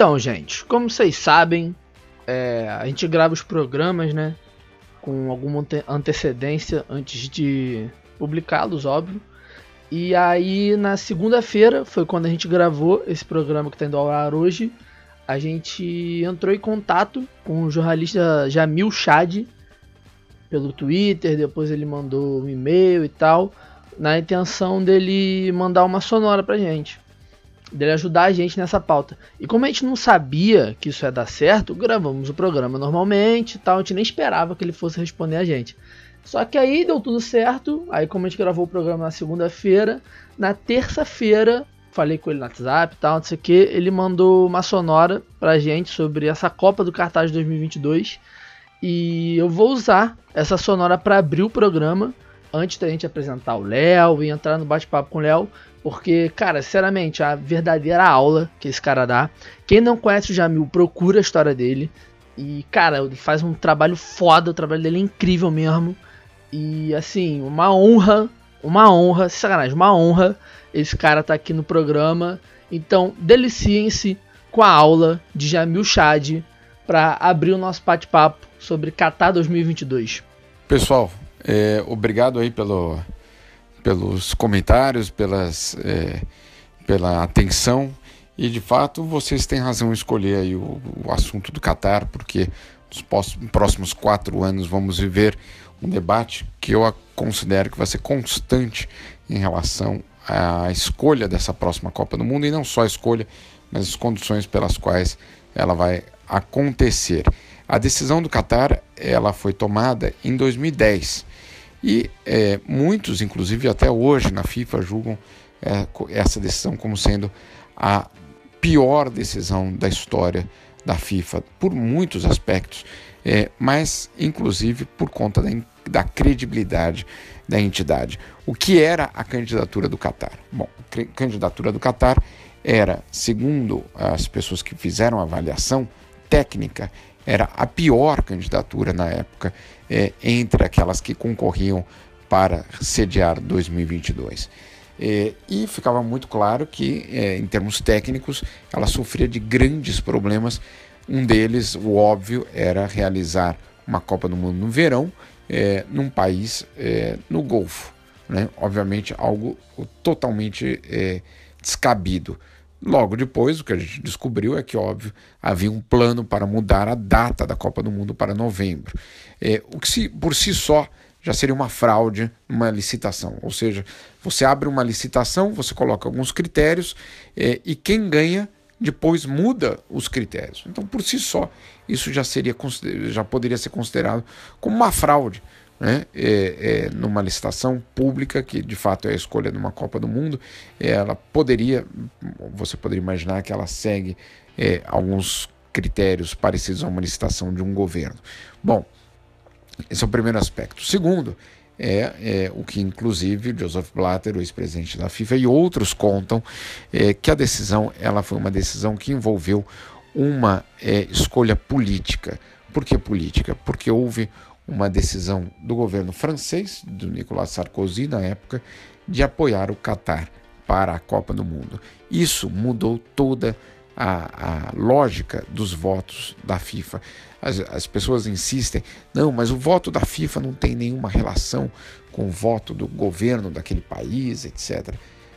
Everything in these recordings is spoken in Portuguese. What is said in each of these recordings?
Então, gente, como vocês sabem, é, a gente grava os programas, né? Com alguma antecedência antes de publicá-los, óbvio. E aí, na segunda-feira, foi quando a gente gravou esse programa que está indo ao ar hoje. A gente entrou em contato com o jornalista Jamil Chad pelo Twitter, depois ele mandou um e-mail e tal, na intenção dele mandar uma sonora pra gente dele ajudar a gente nessa pauta. E como a gente não sabia que isso ia dar certo, gravamos o programa normalmente tal, a gente nem esperava que ele fosse responder a gente. Só que aí deu tudo certo, aí como a gente gravou o programa na segunda-feira, na terça-feira, falei com ele no WhatsApp e tal, não sei o que, ele mandou uma sonora pra gente sobre essa Copa do Cartaz 2022, e eu vou usar essa sonora para abrir o programa, antes da gente apresentar o Léo e entrar no bate-papo com o Léo, porque, cara, sinceramente, a verdadeira aula que esse cara dá. Quem não conhece o Jamil, procura a história dele. E, cara, ele faz um trabalho foda, o trabalho dele é incrível mesmo. E, assim, uma honra, uma honra, sacanagem, uma honra esse cara tá aqui no programa. Então, deliciem-se com a aula de Jamil Chad para abrir o nosso bate-papo sobre Qatar 2022. Pessoal, é, obrigado aí pelo, pelos comentários, pelas, é, pela atenção. E de fato vocês têm razão em escolher aí o, o assunto do Catar, porque nos próximos quatro anos vamos viver um debate que eu considero que vai ser constante em relação à escolha dessa próxima Copa do Mundo, e não só a escolha, mas as condições pelas quais ela vai acontecer. A decisão do Catar ela foi tomada em 2010 e é, muitos, inclusive até hoje na FIFA, julgam é, essa decisão como sendo a pior decisão da história da FIFA, por muitos aspectos, é, mas inclusive por conta da, da credibilidade da entidade. O que era a candidatura do Catar? Bom, a candidatura do Catar era, segundo as pessoas que fizeram a avaliação técnica, era a pior candidatura na época é, entre aquelas que concorriam para sediar 2022. É, e ficava muito claro que, é, em termos técnicos, ela sofria de grandes problemas. Um deles, o óbvio, era realizar uma Copa do Mundo no verão, é, num país é, no Golfo. Né? Obviamente, algo totalmente é, descabido. Logo depois, o que a gente descobriu é que, óbvio, havia um plano para mudar a data da Copa do Mundo para novembro. É, o que se, por si só já seria uma fraude uma licitação. Ou seja, você abre uma licitação, você coloca alguns critérios é, e quem ganha depois muda os critérios. Então, por si só, isso já seria já poderia ser considerado como uma fraude né, é, é, numa licitação pública, que de fato é a escolha de uma Copa do Mundo, ela poderia, você poderia imaginar que ela segue é, alguns critérios parecidos a uma licitação de um governo. Bom, esse é o primeiro aspecto. Segundo é, é, o que, inclusive, Joseph Blatter, o ex-presidente da FIFA, e outros contam é, que a decisão ela foi uma decisão que envolveu uma é, escolha política. Por que política? Porque houve uma decisão do governo francês, do Nicolas Sarkozy na época, de apoiar o Catar para a Copa do Mundo. Isso mudou toda a, a lógica dos votos da FIFA. As, as, pessoas insistem, não, mas o voto da FIFA não tem nenhuma relação com o voto do governo daquele país, etc.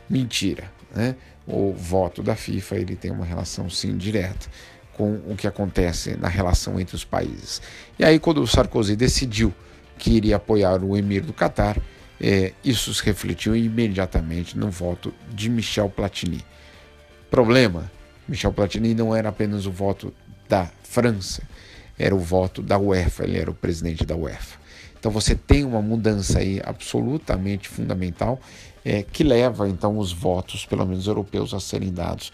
Mentira, né? O voto da FIFA ele tem uma relação sim direta com o que acontece na relação entre os países. E aí, quando o Sarkozy decidiu que iria apoiar o emir do Catar, é, isso se refletiu imediatamente no voto de Michel Platini. Problema: Michel Platini não era apenas o voto da França, era o voto da UEFA, ele era o presidente da UEFA. Então você tem uma mudança aí absolutamente fundamental é, que leva então os votos, pelo menos europeus, a serem dados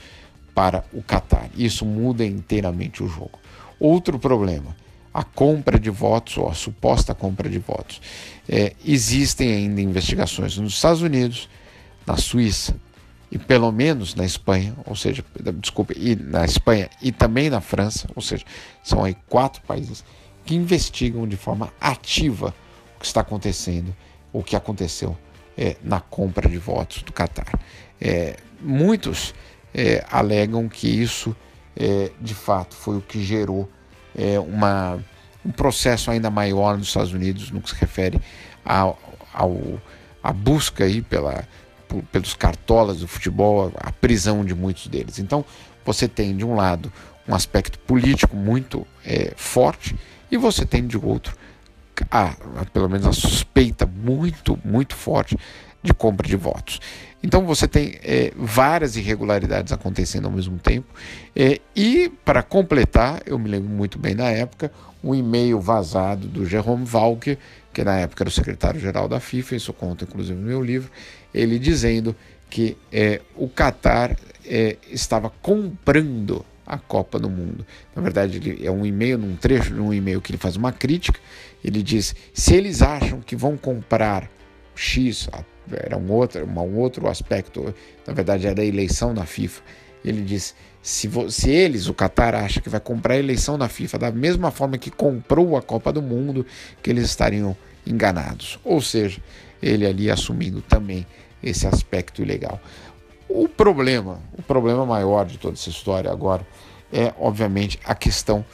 para o Catar. Isso muda inteiramente o jogo. Outro problema, a compra de votos, ou a suposta compra de votos. É, existem ainda investigações nos Estados Unidos, na Suíça e pelo menos na Espanha, ou seja, desculpe, na Espanha e também na França, ou seja, são aí quatro países que investigam de forma ativa o que está acontecendo, o que aconteceu é, na compra de votos do Catar. É, muitos é, alegam que isso é, de fato, foi o que gerou é, uma, um processo ainda maior nos Estados Unidos no que se refere ao, ao a busca aí pela, por, pelos cartolas do futebol, a prisão de muitos deles. Então, você tem de um lado um aspecto político muito é, forte e você tem de outro, a, pelo menos a suspeita muito, muito forte de compra de votos. Então você tem é, várias irregularidades acontecendo ao mesmo tempo. É, e para completar, eu me lembro muito bem na época, um e-mail vazado do Jerome Walker, que na época era o secretário-geral da FIFA, isso conta inclusive no meu livro, ele dizendo que é, o Qatar é, estava comprando a Copa do Mundo. Na verdade, ele, é um e-mail, num trecho de um e-mail que ele faz uma crítica. Ele diz: se eles acham que vão comprar X, era um outro, um outro aspecto, na verdade era a eleição na FIFA. Ele diz: se, se eles, o Qatar, acha que vai comprar a eleição na FIFA da mesma forma que comprou a Copa do Mundo, que eles estariam enganados. Ou seja, ele ali assumindo também esse aspecto ilegal. O problema, o problema maior de toda essa história agora é, obviamente, a questão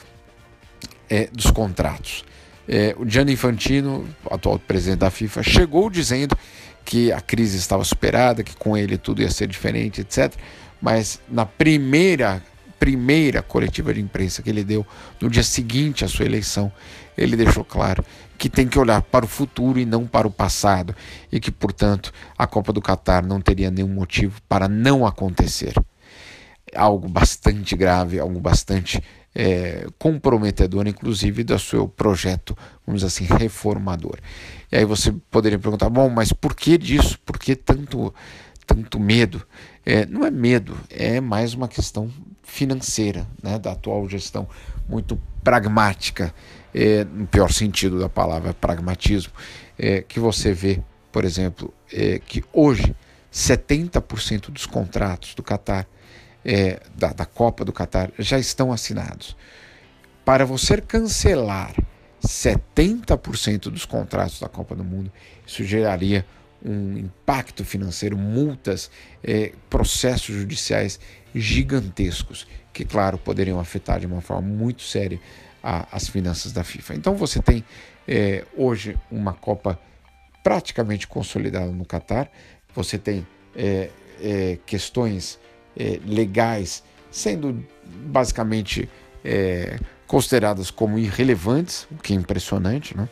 é, dos contratos. É, o Gianni Infantino, atual presidente da FIFA, chegou dizendo que a crise estava superada, que com ele tudo ia ser diferente, etc. Mas na primeira primeira coletiva de imprensa que ele deu no dia seguinte à sua eleição, ele deixou claro que tem que olhar para o futuro e não para o passado e que, portanto, a Copa do Catar não teria nenhum motivo para não acontecer. Algo bastante grave, algo bastante é, comprometedor, inclusive, do seu projeto, vamos dizer assim, reformador. E aí você poderia perguntar, bom, mas por que disso? Por que tanto, tanto medo? É, não é medo, é mais uma questão financeira, né, da atual gestão, muito pragmática é, no pior sentido da palavra, pragmatismo, é, que você vê, por exemplo, é, que hoje 70% dos contratos do Catar, é, da, da Copa do Catar, já estão assinados. Para você cancelar 70% dos contratos da Copa do Mundo, isso geraria um impacto financeiro, multas, é, processos judiciais gigantescos, que, claro, poderiam afetar de uma forma muito séria a, as finanças da FIFA. Então você tem é, hoje uma Copa praticamente consolidada no Catar, você tem é, questões legais sendo basicamente consideradas como irrelevantes, o que é impressionante, né?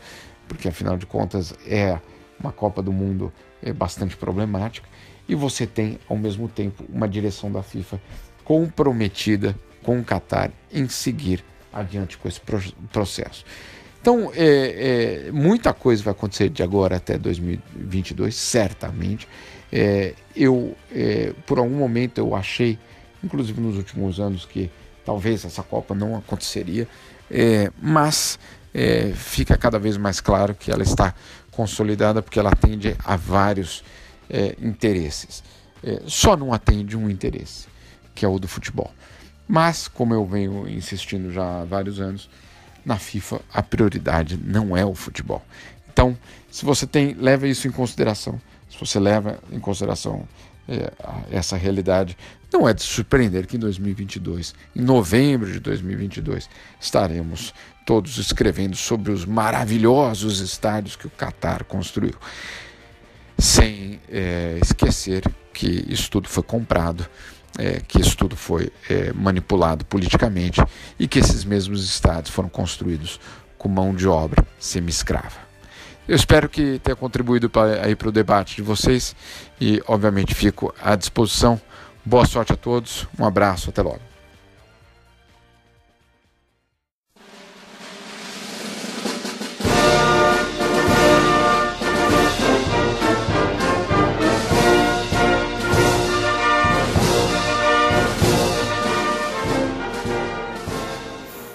porque afinal de contas é uma Copa do Mundo é bastante problemática, e você tem ao mesmo tempo uma direção da FIFA comprometida com o Qatar em seguir adiante com esse processo. Então, é, é, muita coisa vai acontecer de agora até 2022, certamente. É, eu, é, por algum momento, eu achei, inclusive nos últimos anos, que talvez essa Copa não aconteceria, é, mas é, fica cada vez mais claro que ela está consolidada porque ela atende a vários interesses. só não atende um interesse, que é o do futebol. Mas, como eu venho insistindo já há vários anos, na FIFA a prioridade não é o futebol. Então, se você tem, leva isso em consideração, se você leva em consideração é, essa realidade, não é de surpreender que em 2022, em novembro de 2022, estaremos todos escrevendo sobre os maravilhosos estádios que o Qatar construiu. Sem é, esquecer que isso tudo foi comprado é, que isso tudo foi é, manipulado politicamente e que esses mesmos estados foram construídos com mão de obra semi-escrava. Eu espero que tenha contribuído para o debate de vocês e, obviamente, fico à disposição. Boa sorte a todos, um abraço, até logo.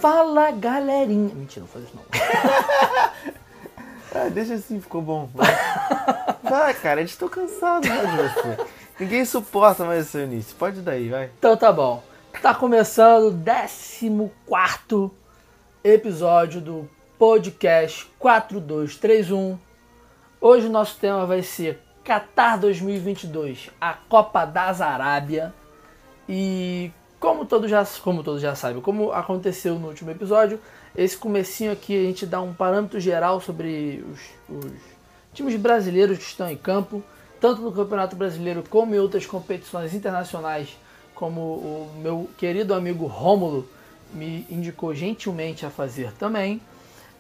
Fala galerinha. Mentira, não faz isso não. ah, deixa assim, ficou bom. Vai, vai cara, a gente tô cansado né, de você. Ninguém suporta mais esse início. Pode daí, vai. Então tá bom. Tá começando o 14 episódio do podcast 4231. Hoje o nosso tema vai ser Qatar 2022, a Copa das Arábia. E Como todos já, como todos já sabem, como aconteceu no último episódio, esse comecinho aqui a gente dá um parâmetro geral sobre os, os times brasileiros que estão em campo, tanto no Campeonato Brasileiro como em outras competições internacionais, como o meu querido amigo Rômulo me indicou gentilmente a fazer também.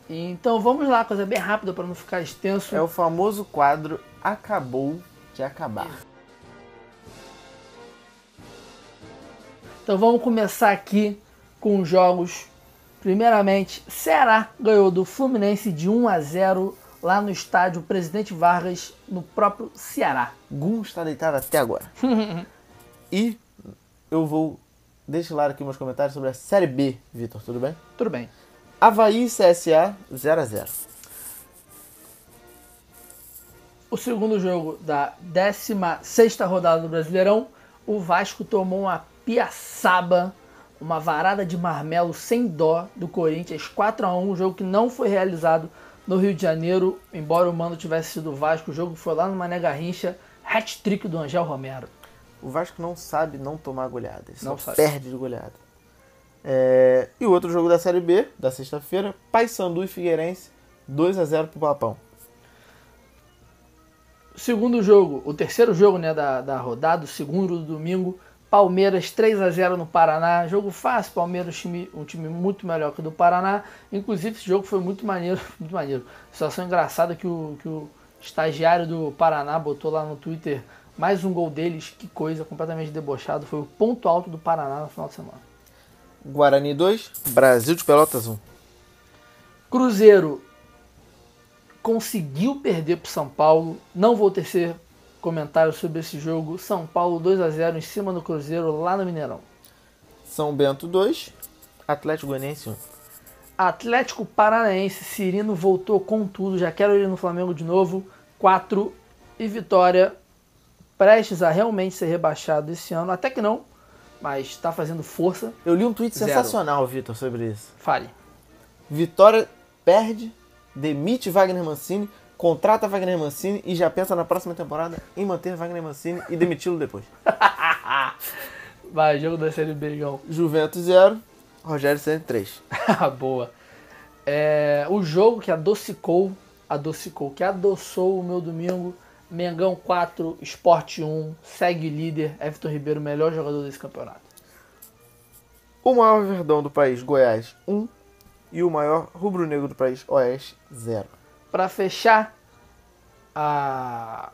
Então vamos lá, coisa bem rápida para não ficar extenso. É o famoso quadro Acabou de Acabar. Então vamos começar aqui com os jogos. Primeiramente, Ceará ganhou do Fluminense de 1 a 0 lá no estádio Presidente Vargas, no próprio Ceará. Gum está deitado até agora. e eu vou deixar aqui meus comentários sobre a Série B, Vitor, tudo bem? Tudo bem. Havaí CSA 0 a 0 O segundo jogo da 16 rodada do Brasileirão, o Vasco tomou uma piaçaba, uma varada de marmelo sem dó do Corinthians, 4 a 1 um jogo que não foi realizado no Rio de Janeiro, embora o mando tivesse sido Vasco, o jogo foi lá no Mané Garrincha, hat-trick do Angel Romero. O Vasco não sabe não tomar goleada, ele Não só sabe. perde de goleada. É, E o outro jogo da Série B, da sexta-feira, Paysandu e Figueirense, 2 a 0 pro Papão. Segundo jogo, o terceiro jogo né, da, da rodada, o segundo do domingo, Palmeiras 3 a 0 no Paraná. Jogo fácil, Palmeiras time, um time muito melhor que o do Paraná. Inclusive esse jogo foi muito maneiro, muito maneiro. Situação engraçada que o, que o estagiário do Paraná botou lá no Twitter mais um gol deles, que coisa, completamente debochado. Foi o ponto alto do Paraná no final de semana. Guarani 2, Brasil de Pelotas 1. Cruzeiro conseguiu perder para São Paulo. Não vou tecer comentários sobre esse jogo. São Paulo 2 a 0 em cima do Cruzeiro lá no Mineirão. São Bento 2, Atlético Goianiense 1. Atlético Paranaense, Cirino voltou com tudo. Já quero ele no Flamengo de novo. 4 e vitória. Prestes a realmente ser rebaixado esse ano. Até que não, mas está fazendo força. Eu li um tweet Zero. sensacional, Vitor, sobre isso. Fale. Vitória perde, demite Wagner Mancini, contrata Wagner Mancini e já pensa na próxima temporada em manter Wagner Mancini e demiti-lo depois. Vai, jogo da Série B. Juventus 0, Rogério Ceni 3. Boa. É, o jogo que adocicou, adocicou, que adoçou o meu domingo. Mengão 4, Sport 1, segue líder. Everton Ribeiro, melhor jogador desse campeonato. O maior verdão do país, Goiás 1 e o maior rubro-negro do país, Oeste 0. Para fechar a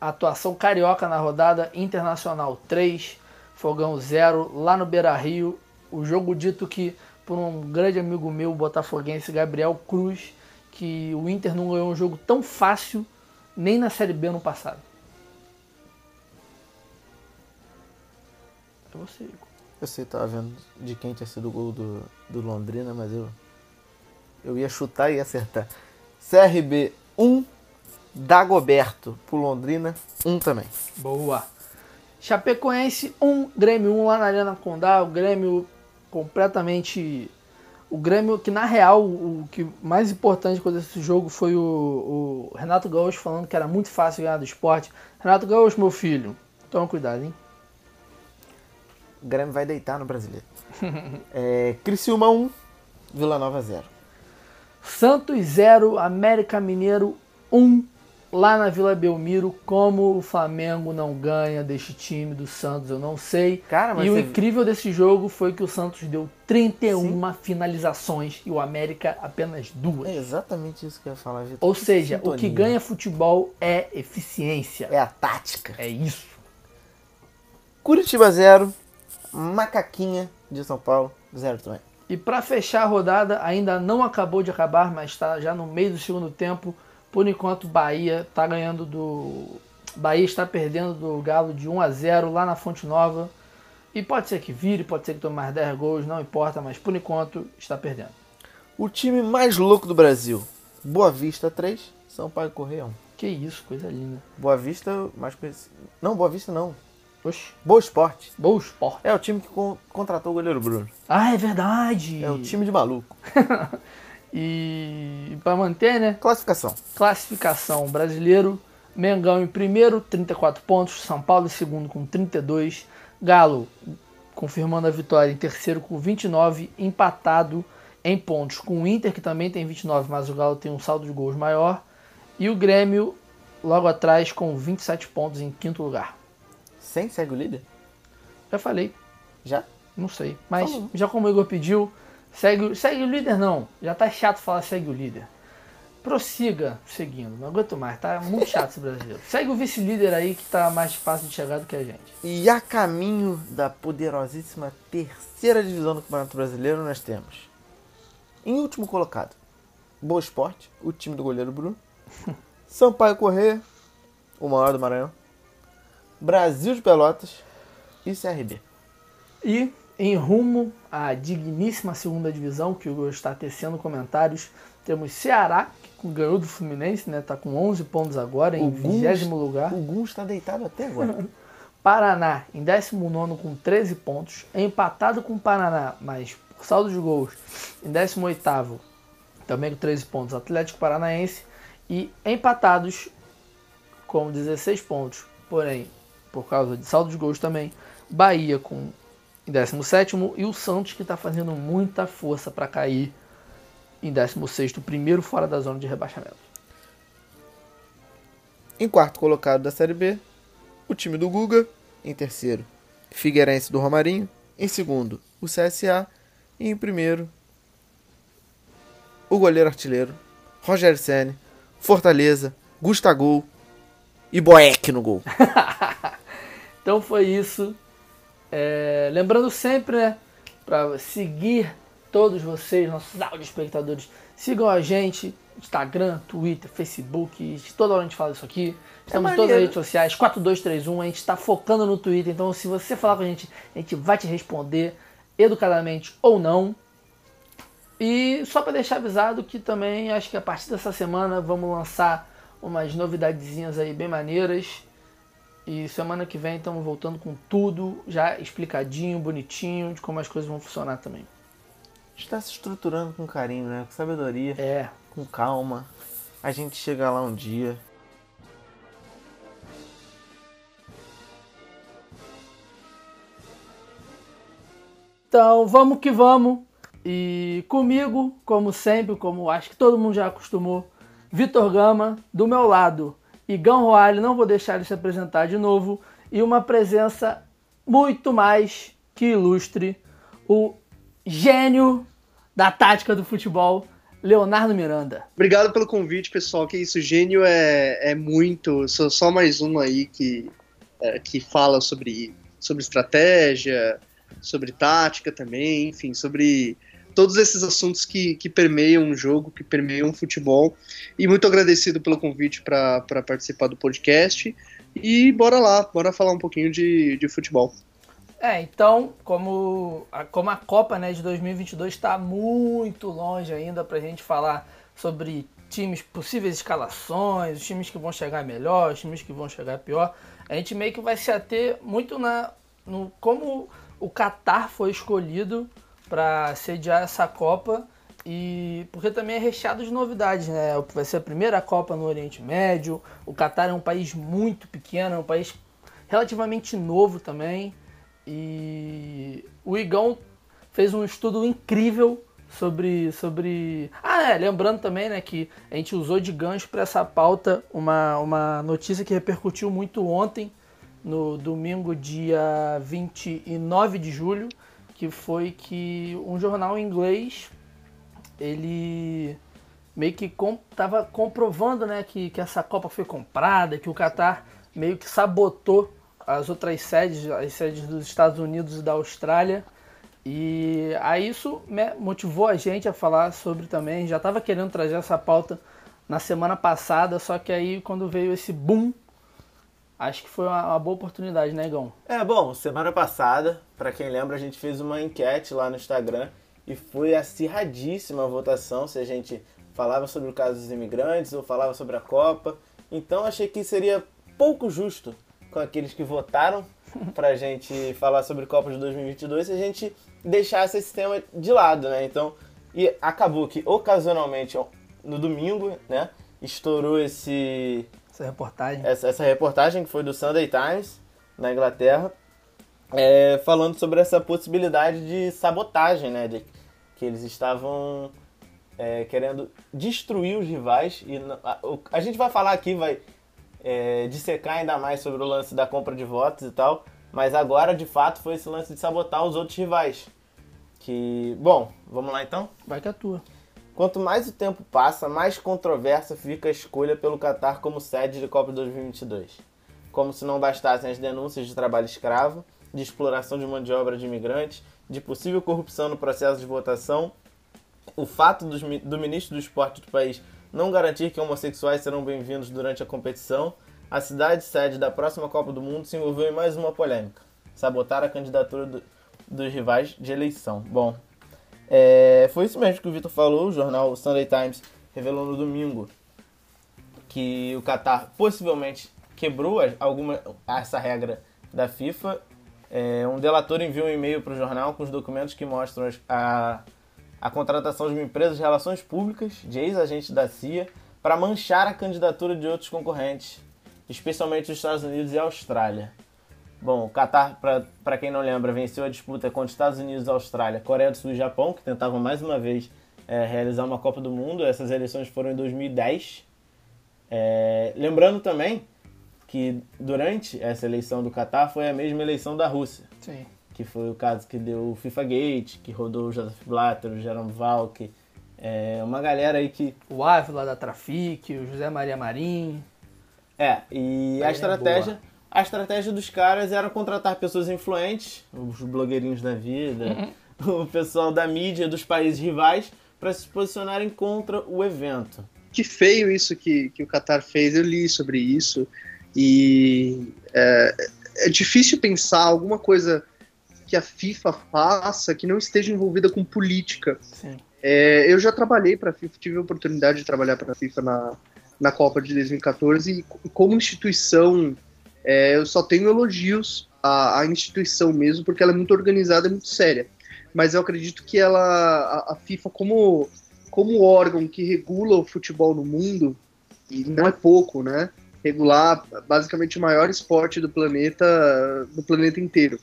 atuação carioca na rodada, Internacional 3, Fogão 0, lá no Beira Rio. O jogo dito que por um grande amigo meu, botafoguense, Gabriel Cruz, que o Inter não ganhou um jogo tão fácil nem na Série B no passado. É você, Igor. Eu sei, tava vendo de quem tinha sido o gol do, do Londrina, mas eu, eu ia chutar e ia acertar. CRB 1, Dagoberto pro Londrina 1 também. Boa. Chapecoense 1, Grêmio 1 lá na Arena Condá. O Grêmio completamente. O Grêmio, que na real, o que mais importante quando esse jogo foi o, o Renato Gaúcho falando que era muito fácil ganhar do esporte. Renato Gaúcho, meu filho, toma cuidado, hein? O Grêmio vai deitar no brasileiro. é, Criciúma 1, Vila Nova 0. Santos 0, América Mineiro 1, lá na Vila Belmiro. Como o Flamengo não ganha deste time do Santos, eu não sei. Cara, mas e o você- incrível desse jogo foi que o Santos deu 31 finalizações e o América apenas duas. É exatamente isso que eu ia falar, Vitor. Ou Que seja, o que sintonia. ganha futebol é eficiência. é a tática. É isso. Curitiba 0, Macaquinha de São Paulo 0 também. E para fechar a rodada, ainda não acabou de acabar, mas está já no meio do segundo tempo. Por enquanto, Bahia está ganhando do. Bahia está perdendo do Galo de 1 a 0 lá na Fonte Nova. E pode ser que vire, pode ser que tome mais 10 gols, não importa, mas por enquanto está perdendo. O time mais louco do Brasil, Boa Vista 3, São Paulo e Correia 1. Que isso, coisa linda. Boa Vista, mais conhecido. Não, Boa Vista não. Boa Esporte. bom esporte. É o time que con- contratou o goleiro Bruno. Ah, é verdade. É o time de maluco. E para manter, né? Classificação. Classificação brasileiro, Mengão em primeiro, 34 pontos, São Paulo em segundo com 32, Galo confirmando a vitória em terceiro com 29, empatado em pontos com o Inter, que também tem 29, mas o Galo tem um saldo de gols maior. E o Grêmio logo atrás com 27 pontos em quinto lugar. Sem segue o líder? Já falei. Já? Não sei. Mas já como o Igor pediu, segue, segue o líder não. Já tá chato falar segue o líder. Prossiga seguindo, não aguento mais, tá muito chato esse brasileiro. Segue o vice-líder aí que tá mais fácil de chegar do que a gente. E a caminho da poderosíssima terceira divisão do Campeonato Brasileiro, nós temos, em último colocado, Boa Esporte, o time do goleiro Bruno, Sampaio Corrêa, o maior do Maranhão, Brasil de Pelotas e CRB. E em rumo à digníssima segunda divisão, que o Igor está tecendo comentários, temos Ceará, que ganhou do Fluminense, né? Tá com 11 pontos agora, em O Guns- 20 lugar. O Gun está deitado até agora. Paraná em 19 com 13 pontos, empatado com o Paraná, mas por saldo de gols em 18 também com 13 pontos, Atlético Paranaense e empatados com 16 pontos, porém por causa de saldo de gols também, Bahia com em 17 e o Santos que está fazendo muita força para cair em 16 primeiro fora da zona de rebaixamento. Em quarto colocado da Série B, o time do Guga. Em terceiro, Figueirense do Romarinho. Em segundo, o CSA. E em primeiro, o goleiro artilheiro, Rogério Ceni, Fortaleza, Gustagol e Boeck no gol. Então foi isso. É, lembrando sempre, né, para seguir todos vocês, nossos áudio espectadores, sigam a gente, Instagram, Twitter, Facebook, toda hora a gente fala isso aqui. Estamos em todas as redes sociais, 4231, a gente está focando no Twitter, então se você falar com a gente, a gente vai te responder educadamente ou não. E só para deixar avisado que também acho que a partir dessa semana vamos lançar umas novidadezinhas aí bem maneiras. E semana que vem estamos voltando com tudo já explicadinho, bonitinho, de como as coisas vão funcionar também. Está se estruturando com carinho, né? Com sabedoria, É, com calma. A gente chega lá um dia. Então vamos que vamos. E comigo, como sempre, como acho que todo mundo já acostumou, Vitor Gama, do meu lado, Igão Roalho, não vou deixar ele se apresentar de novo, e uma presença muito mais que ilustre, o gênio da tática do futebol, Leonardo Miranda. Obrigado pelo convite, pessoal. Que isso, gênio é, é muito. Sou só mais um aí que, é, que fala sobre, sobre estratégia, sobre tática também, enfim, sobre todos esses assuntos que, que permeiam um jogo, que permeiam o futebol. E muito agradecido pelo convite para participar do podcast. E bora lá, bora falar um pouquinho de, de futebol. É, então, como a, como a Copa né, de 2022 está muito longe ainda para a gente falar sobre times, possíveis escalações, os times que vão chegar melhor, os times que vão chegar pior, a gente meio que vai se ater muito na, no como o Qatar foi escolhido para sediar essa Copa e porque também é recheado de novidades, né? Vai ser a primeira Copa no Oriente Médio. O Qatar é um país muito pequeno, é um país relativamente novo também. E o Igão fez um estudo incrível sobre. sobre... Ah, é, lembrando também né, que a gente usou de gancho para essa pauta uma, uma notícia que repercutiu muito ontem, no domingo, dia 29 de julho, que foi que um jornal inglês ele meio que estava comprovando né, que, que essa Copa foi comprada, que o Qatar meio que sabotou as outras sedes, as sedes dos Estados Unidos e da Austrália. E aí isso né, motivou a gente a falar sobre também. Já estava querendo trazer essa pauta na semana passada, só que aí quando veio esse boom, acho que foi uma, uma boa oportunidade, né, Igão? É, bom, semana passada, pra quem lembra, a gente fez uma enquete lá no Instagram e foi acirradíssima a votação se a gente falava sobre o caso dos imigrantes ou falava sobre a Copa. Então achei que seria pouco justo com aqueles que votaram pra gente falar sobre Copa de 2022 se a gente deixasse esse tema de lado, né? Então, e acabou que ocasionalmente no domingo, né, estourou esse Essa reportagem. essa, essa reportagem que foi do Sunday Times, na Inglaterra. é, falando sobre essa possibilidade de sabotagem, né? De, que eles estavam é, querendo destruir os rivais. E a, a, gente vai falar aqui, vai é, dissecar ainda mais sobre o lance da compra de votos e tal. Mas agora, de fato, foi esse lance de sabotar os outros rivais. Que. Bom, vamos lá então? Vai que é tua. Quanto mais o tempo passa, mais controversa fica a escolha pelo Qatar como sede de Copa 2022. Como se não bastassem as denúncias de trabalho escravo, de exploração de mão de obra de imigrantes, de possível corrupção no processo de votação, o fato do ministro do esporte do país não garantir que homossexuais serão bem-vindos durante a competição, a cidade sede da próxima Copa do Mundo se envolveu em mais uma polêmica: sabotar a candidatura do, dos rivais de eleição. Bom, é, foi isso mesmo que o Vitor falou. O jornal Sunday Times revelou no domingo que o Qatar possivelmente quebrou alguma essa regra da FIFA. É, um delator enviou um e-mail para o jornal com os documentos que mostram a, a contratação de uma empresa de relações públicas, de ex-agente da CIA, para manchar a candidatura de outros concorrentes, especialmente os Estados Unidos e a Austrália. Bom, o Qatar, para quem não lembra, venceu a disputa contra Estados Unidos, Austrália, Coreia do Sul e Japão, que tentavam mais uma vez é, realizar uma Copa do Mundo. Essas eleições foram em 2010. É, lembrando também que durante essa eleição do Qatar foi a mesma eleição da Rússia. Sim. Que foi o caso que deu o FIFA Gate, que rodou o Joseph Blatter, o Jerome Valk, é, uma galera aí que... O Ávila da Trafic, o José Maria Marim. É, e a estratégia... A estratégia dos caras era contratar pessoas influentes, os blogueirinhos da vida, uhum. o pessoal da mídia dos países rivais, para se posicionarem contra o evento. Que feio isso que, que o Qatar fez, eu li sobre isso, e é, é difícil pensar alguma coisa que a FIFA faça que não esteja envolvida com política. É, eu já trabalhei para a FIFA, tive a oportunidade de trabalhar para a FIFA na, na Copa de 2014 e como instituição é, eu só tenho elogios à, à, instituição mesmo, porque ela é muito organizada e muito séria. Mas eu acredito que ela, a, a, FIFA, como, como órgão que regula o futebol no mundo, e não é pouco, né? Regular basicamente o maior esporte do planeta, do planeta inteiro.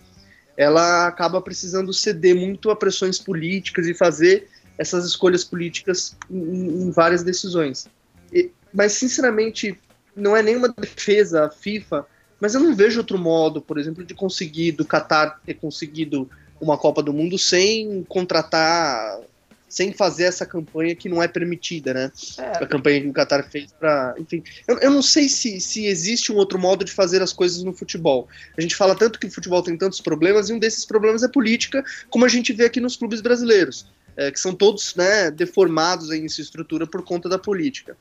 Ela acaba precisando ceder muito a pressões políticas e fazer essas escolhas políticas em, em várias decisões. E, mas, sinceramente, não é nenhuma defesa à FIFA mas eu não vejo outro modo, por exemplo, de conseguir do Qatar ter conseguido uma Copa do Mundo sem contratar, sem fazer essa campanha que não é permitida, né? É. A campanha que o Qatar fez para, enfim, eu, eu não sei se, se existe um outro modo de fazer as coisas no futebol. A gente fala tanto que o futebol tem tantos problemas e um desses problemas é política, como a gente vê aqui nos clubes brasileiros, é, que são todos, né, deformados em sua estrutura por conta da política.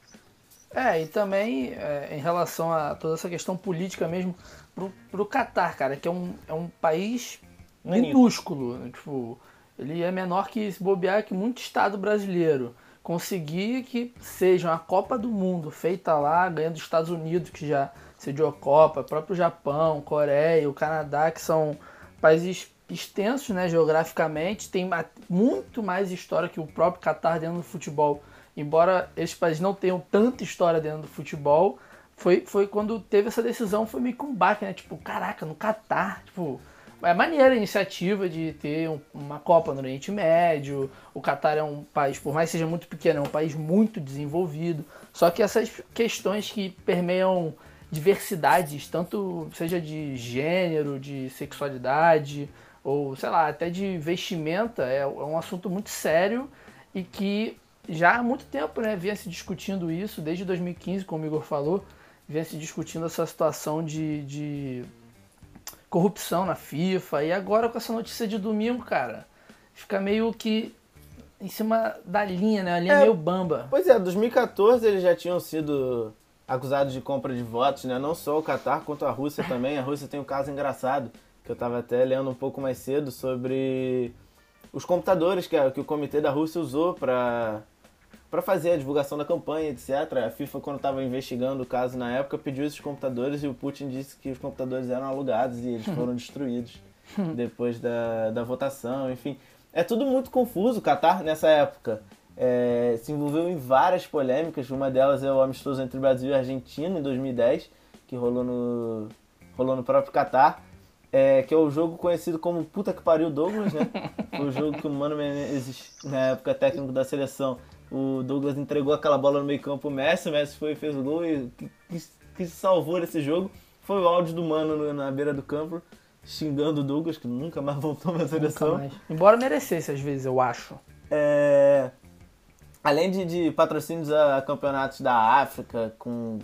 É, e também é, em relação a toda essa questão política mesmo, pro, pro Catar, cara, que é um, é um país minúsculo, né? tipo, ele é menor que se bobear que muito estado brasileiro. Conseguir que seja uma Copa do Mundo feita lá, ganhando dos Estados Unidos, que já sediou a Copa, próprio Japão, Coreia, o Canadá, que são países extensos né, geograficamente, tem muito mais história que o próprio Qatar dentro do futebol embora esses países não tenham tanta história dentro do futebol, foi, foi quando teve essa decisão, foi meio que um baque, né? Tipo, caraca, no Catar, tipo, é maneira a iniciativa de ter um, uma Copa no Oriente Médio. O Catar é um país, por mais que seja muito pequeno, é um país muito desenvolvido. Só que essas questões que permeiam diversidades, tanto seja de gênero, de sexualidade, ou sei lá, até de vestimenta, é, é um assunto muito sério e que já há muito tempo, né, vinha se discutindo isso, desde 2015, como o Igor falou, vinha se discutindo essa situação de, de corrupção na FIFA, e agora com essa notícia de domingo, cara, fica meio que em cima da linha, né, a linha é, meio bamba. Pois é, 2014 eles já tinham sido acusados de compra de votos, né, não só o Qatar, quanto a Rússia também, a Rússia tem um caso engraçado, que eu estava até lendo um pouco mais cedo sobre os computadores que, que o comitê da Rússia usou para para fazer a divulgação da campanha, etc. A FIFA, quando estava investigando o caso na época, pediu esses computadores e o Putin disse que os computadores eram alugados e eles foram destruídos depois da, da votação, enfim. É tudo muito confuso. O Qatar, nessa época, é, se envolveu em várias polêmicas. Uma delas é o amistoso entre Brasil e Argentina, em 2010, que rolou no, rolou no próprio Qatar. é, que é o jogo conhecido como Puta que pariu Douglas, né? Foi o jogo que o Mano Menezes, na época técnico da seleção, o Douglas entregou aquela bola no meio campo, o Messi, o Messi foi fez o gol e que, que, que salvou nesse jogo foi o áudio do Mano na beira do campo, xingando o Douglas, que nunca mais voltou na seleção. Embora merecesse às vezes, eu acho. É... Além de, de patrocínios a campeonatos da África, com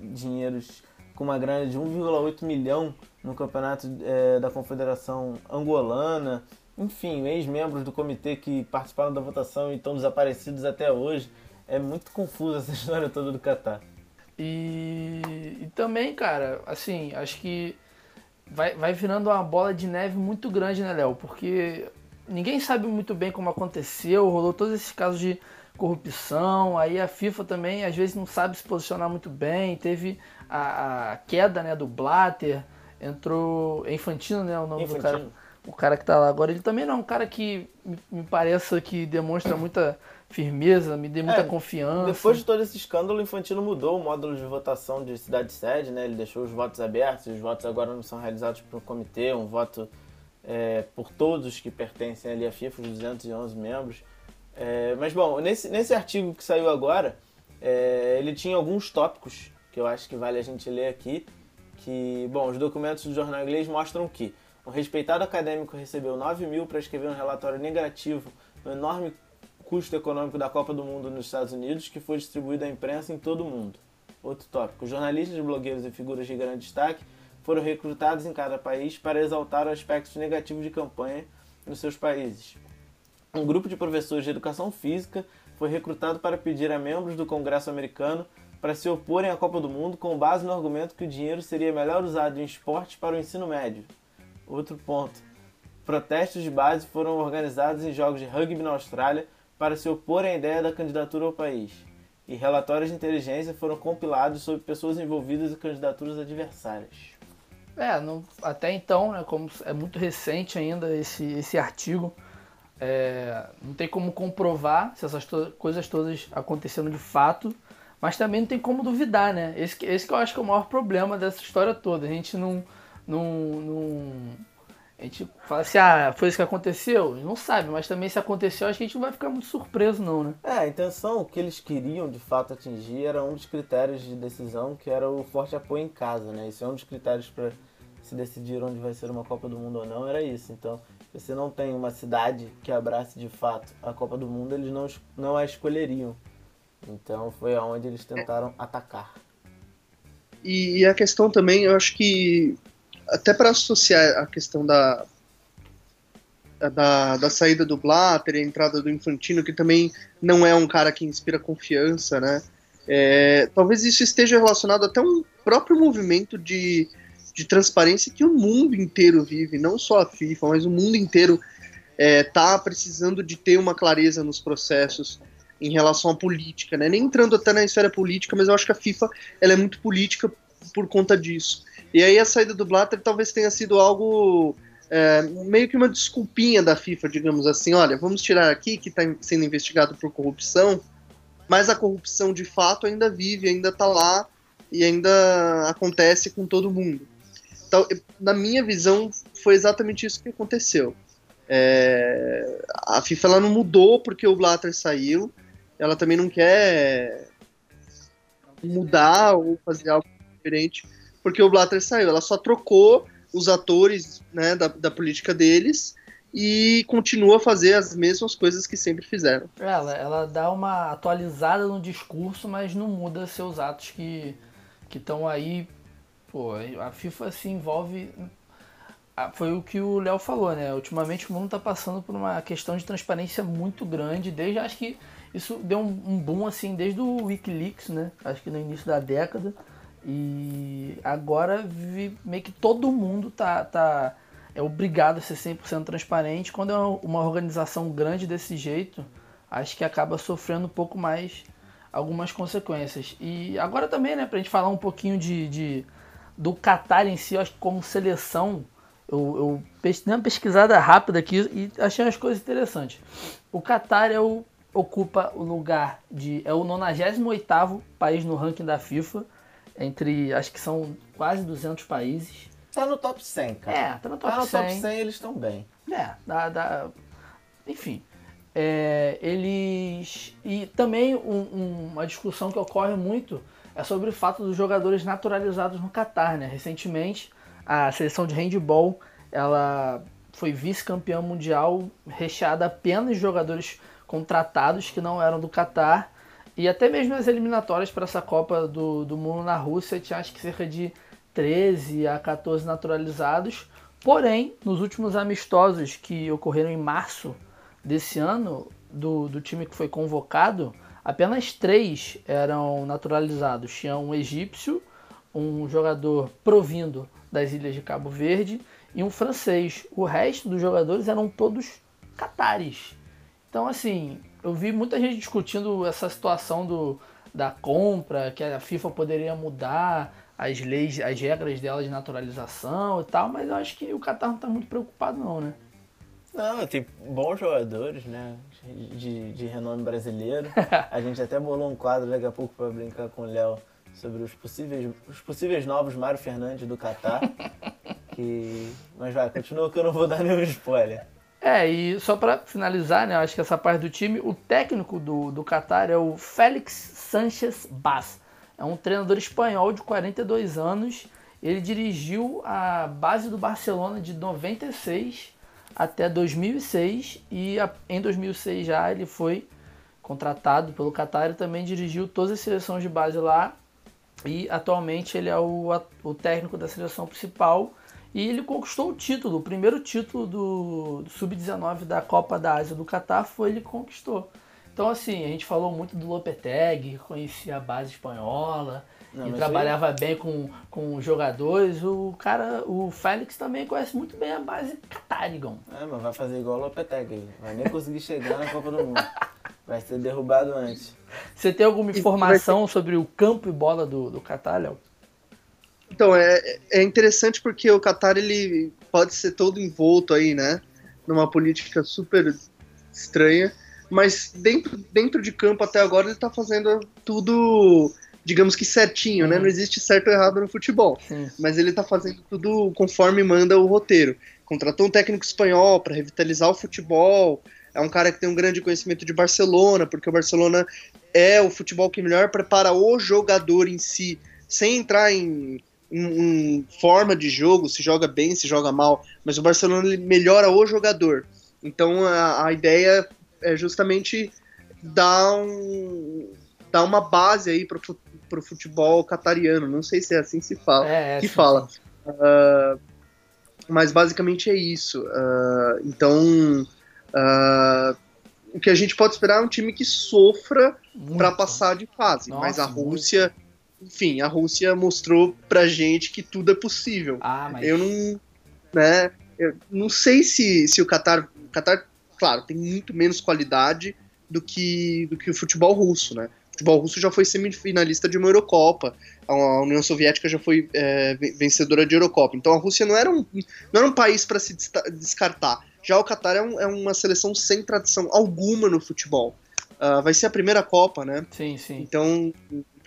dinheiros com uma grana de 1,8 milhão no campeonato é, da Confederação Angolana, enfim, ex-membros do comitê que participaram da votação e estão desaparecidos até hoje. É muito confusa essa história toda do Catar. E, e, também, cara, assim, acho que vai, vai virando uma bola de neve muito grande, né, Léo? Porque ninguém sabe muito bem como aconteceu, rolou todos esses casos de corrupção, aí a FIFA também às vezes não sabe se posicionar muito bem, teve a, a queda né, do Blatter, entrou. É Infantino, né? O nome Infantino. do cara. O cara que tá lá agora, ele também não é um cara que me, parece que demonstra muita firmeza, me dê muita é, confiança. Depois de todo esse escândalo, o Infantino mudou o módulo de votação de cidade-sede, né? Ele deixou os votos abertos, os votos agora não são realizados por um comitê, um voto é, por todos que pertencem ali à FIFA, os 211 membros. É, mas bom, nesse, nesse artigo que saiu agora, é, ele tinha alguns tópicos que eu acho que vale a gente ler aqui, que, bom, os documentos do jornal inglês mostram que um respeitado acadêmico recebeu 9 mil para escrever um relatório negativo no enorme custo econômico da Copa do Mundo nos Estados Unidos, que foi distribuído à imprensa em todo o mundo. Outro tópico: jornalistas, blogueiros e figuras de grande destaque foram recrutados em cada país para exaltar aspectos negativos de campanha nos seus países. Um grupo de professores de educação física foi recrutado para pedir a membros do Congresso americano para se oporem à Copa do Mundo com base no argumento que o dinheiro seria melhor usado em esportes para o ensino médio. Outro ponto. Protestos de base foram organizados em jogos de rugby na Austrália para se oporem à ideia da candidatura ao país. E relatórios de inteligência foram compilados sobre pessoas envolvidas em candidaturas adversárias. É, não, até então, né, como é muito recente ainda esse, esse artigo, é, não tem como comprovar se essas to coisas todas aconteceram de fato, mas também não tem como duvidar, né? Esse, esse que eu acho que é o maior problema dessa história toda. A gente não. Não, não a gente fala assim, ah, foi isso que aconteceu? Não sabe, mas também se aconteceu, acho que a gente não vai ficar muito surpreso, não, né? É, a intenção, o que eles queriam de fato atingir era um dos critérios de decisão, que era o forte apoio em casa, né? Isso é um dos critérios para se decidir onde vai ser uma Copa do Mundo ou não, era isso. Então, se você não tem uma cidade que abrace de fato a Copa do Mundo, eles não, não a escolheriam. Então foi aonde eles tentaram atacar. E, e a questão também, eu acho que até para associar a questão da, da, da saída do Blatter a entrada do Infantino, que também não é um cara que inspira confiança, né? É, talvez isso esteja relacionado até um próprio movimento de, de transparência que o mundo inteiro vive, não só a FIFA, mas o mundo inteiro está é, precisando de ter uma clareza nos processos em relação à política, né? Nem entrando até na esfera política, mas eu acho que a FIFA ela é muito política por conta disso. E aí a saída do Blatter talvez tenha sido algo é, meio que uma desculpinha da FIFA, digamos assim, olha, vamos tirar aqui que está sendo investigado por corrupção, mas a corrupção de fato ainda vive, ainda está lá e ainda acontece com todo mundo. Então, na minha visão, foi exatamente isso que aconteceu. É, a FIFA ela não mudou porque o Blatter saiu, ela também não quer mudar ou fazer algo diferente porque o Blatter saiu. Ela só trocou os atores né, da, da política deles e continua a fazer as mesmas coisas que sempre fizeram. Ela, ela dá uma atualizada no discurso, mas não muda seus atos que estão aí. Pô, a FIFA se envolve. Foi o que o Léo falou, né? Ultimamente o mundo está passando por uma questão de transparência muito grande, desde acho que isso deu um, um boom assim desde o Wikileaks, né? Acho que no início da década. E agora vi, meio que todo mundo tá, tá é obrigado a ser 100% transparente. Quando é uma organização grande desse jeito, acho que acaba sofrendo um pouco mais algumas consequências. E agora também, né, pra gente falar um pouquinho de, de do Qatar em si, acho que como seleção, eu, eu dei uma pesquisada rápida aqui e achei umas coisas interessantes. O Qatar é o ocupa o lugar de. É o 98 país no ranking da FIFA, entre acho que são quase 200 países. Tá no top 100, cara. É, tá no top tá no 100. top 100 eles estão bem. É, dá, dá- enfim. É, eles. E também um- um- uma discussão que ocorre muito é sobre o fato dos jogadores naturalizados no Catar, né? Recentemente, a seleção de handball ela foi vice-campeã mundial recheada apenas de jogadores contratados que não eram do Catar. E até mesmo as eliminatórias para essa Copa do, do Mundo na Rússia tinha acho que cerca de 13 a 14 naturalizados. Porém, nos últimos amistosos que ocorreram em março desse ano, do, do time que foi convocado, apenas três eram naturalizados. Tinha um egípcio, um jogador provindo das ilhas de Cabo Verde e um francês. O resto dos jogadores eram todos catares. Então, assim, eu vi muita gente discutindo essa situação do, da compra, que a FIFA poderia mudar as leis, as regras dela de naturalização e tal, mas eu acho que o Qatar não tá muito preocupado não, né? Não, tem bons jogadores, né? De, de renome brasileiro. A gente até bolou um quadro daqui a pouco pra brincar com o Léo sobre os possíveis, os possíveis novos Mário Fernandes do Catar. Que... Mas vai, continua que eu não vou dar nenhum spoiler. É, e só pra finalizar, né, eu acho que essa parte do time, o técnico do, do Qatar é o Félix Sanchez Bas. É um treinador espanhol de 42 anos. Ele dirigiu a base do Barcelona de 96 até 2006 e a- em 2006 já ele foi contratado pelo Qatar e também dirigiu todas as seleções de base lá. E atualmente ele é o, o técnico da seleção principal e ele conquistou o título, o primeiro título do, do Sub-19 da Copa da Ásia do Catar foi ele que conquistou. Então assim, a gente falou muito do Lopetegui, que conhecia a base espanhola, Não, e trabalhava bem com, com os jogadores. O cara, o Félix também conhece muito bem a base Catarigão. É, mas vai fazer igual o Lopetegui. Vai nem conseguir chegar na Copa do Mundo. Vai ser derrubado antes. Você tem alguma informação sobre o campo e bola do, do Catar, Léo? Então, é, é interessante porque o Qatar ele pode ser todo envolto aí, né? Numa política super estranha, mas dentro, dentro de campo até agora ele tá fazendo tudo, digamos que certinho, né? Uhum. Não existe certo ou errado no futebol, Sim. mas ele tá fazendo tudo conforme manda o roteiro. Contratou um técnico espanhol para revitalizar o futebol, é um cara que tem um grande conhecimento de Barcelona, porque o Barcelona é o futebol que melhor prepara o jogador em si, sem entrar em, em- em forma de jogo, se joga bem, se joga mal, mas o Barcelona ele melhora o jogador. Então a, a ideia é justamente dar, um, dar uma base aí pro, fu- pro futebol catariano. Não sei se é assim se fala. É, é, que sim, fala. sim. Ah, mas basicamente é isso. Ah, então, ah, o que a gente pode esperar é um time que sofra para passar de fase. Nossa, mas a muito. Enfim, a Rússia mostrou pra gente que tudo é possível. Ah, mas... Eu não, né, eu não sei se, se o Qatar, o Qatar, claro, tem muito menos qualidade do que do que o futebol russo, né? O futebol russo já foi semifinalista de uma Eurocopa, a União Soviética já foi é, ve- vencedora de Eurocopa. Então a Rússia não era um, não era um país para se descartar. Já o Qatar é, um- é uma seleção sem tradição alguma no futebol. Ah, vai ser a primeira Copa, né? Sim, sim. Então,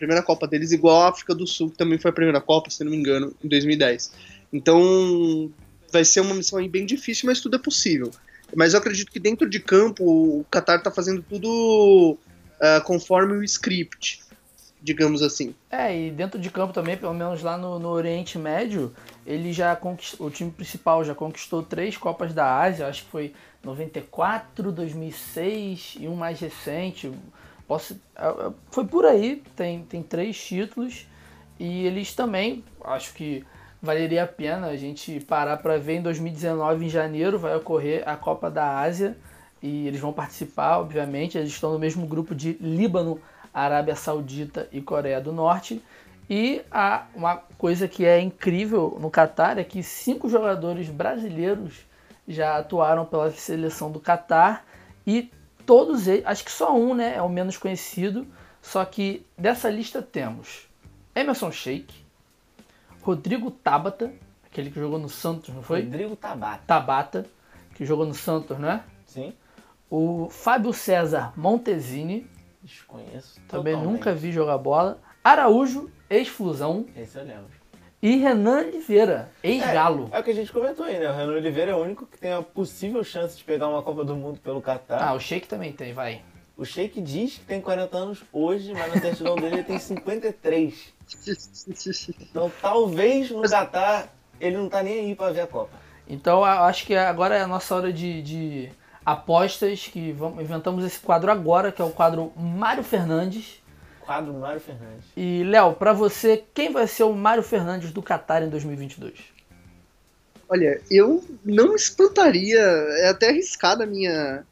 primeira Copa deles, igual a África do Sul, que também foi a primeira Copa, se não me engano, em 2010. Então, vai ser uma missão bem difícil, mas tudo é possível. Mas eu acredito que dentro de campo, o Qatar tá fazendo tudo ah, conforme o script, digamos assim. É, e dentro de campo também, pelo menos lá no, no Oriente Médio, ele já conquistou, o time principal já conquistou três Copas da Ásia, acho que foi 94, 2006 e um mais recente. Posso, é, é, foi por aí, tem, tem três títulos e eles também, acho que valeria a pena a gente parar para ver em 2019, em janeiro, vai ocorrer a Copa da Ásia e eles vão participar, obviamente, eles estão no mesmo grupo de Líbano, Arábia Saudita e Coreia do Norte. E a, uma coisa que é incrível no Catar é que cinco jogadores brasileiros já atuaram pela seleção do Catar e todos eles, acho que só um né, é o menos conhecido, só que dessa lista temos Emerson Sheik, Rodrigo Tabata, aquele que jogou no Santos, não foi? Rodrigo Tabata. Tabata, que jogou no Santos, não é? Sim? O Fábio César Montesini, Desconheço. também totalmente. nunca vi jogar bola. Araújo, ex-fusão. Esse eu lembro. E Renan Oliveira, ex-galo. É, é o que a gente comentou aí, né? O Renan Oliveira é o único que tem a possível chance de pegar uma Copa do Mundo pelo Catar. Ah, o Sheik também tem, vai. O Sheik diz que tem 40 anos hoje, mas na certidão dele ele tem 53. Então talvez no Catar ele não tá nem aí pra ver a Copa. Então eu acho que agora é a nossa hora de, de apostas, que vamos, inventamos esse quadro agora, que é o quadro Mário Fernandes. Quadro Mário Fernandes. E, Léo, pra você, quem vai ser o Mário Fernandes do Qatar em 2022? Olha, eu não me espantaria, é até arriscada a minha,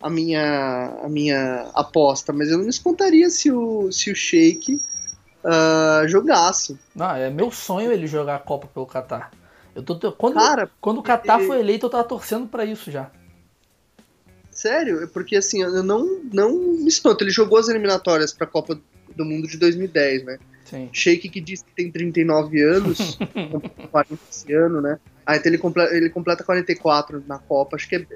a minha, a minha aposta, mas eu não me espantaria se o, se o Sheik uh, jogasse. Não, é meu sonho ele jogar a Copa pelo Qatar. Eu tô, quando, Cara, quando o Qatar ele- foi eleito, eu tava torcendo pra isso já. Sério, é porque assim, eu não, não me espanto. Ele jogou as eliminatórias pra Copa do Mundo de 2010, né? Sim. Sheik que diz que tem 39 anos, 40 esse ano, né? Ah, então ele completa, ele completa 44 na Copa, acho que é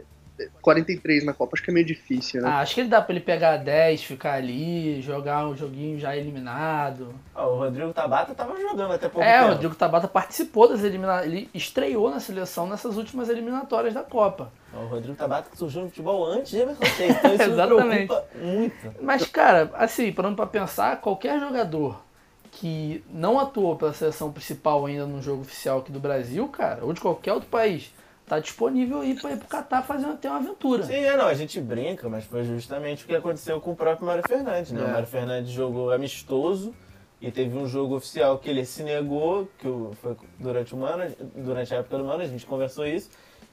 43 na Copa, acho que é meio difícil, né? Ah, acho que ele dá pra ele pegar 10, ficar ali, jogar um joguinho já eliminado. Ó, o Rodrigo Tabata tava jogando até pouco É, o tempo. Rodrigo Tabata participou das eliminatórias. Ele estreou na seleção nessas últimas eliminatórias da Copa. O Rodrigo Tabata que surgiu no futebol antes de Emerson Sheik, então isso me Exatamente. muito. Mas, cara, assim, parando pra pensar, qualquer jogador que não atuou pela seleção principal ainda no jogo oficial aqui do Brasil, cara, ou de qualquer outro país, tá disponível aí pra ir pro Catar fazer uma, ter uma aventura. Sim, é, não, a gente brinca, mas foi justamente o que aconteceu com o próprio Mário Fernandes, né? É. O Mário Fernandes jogou amistoso e teve um jogo oficial que ele se negou, que foi durante o Mano, durante a época do Mano, a gente conversou isso,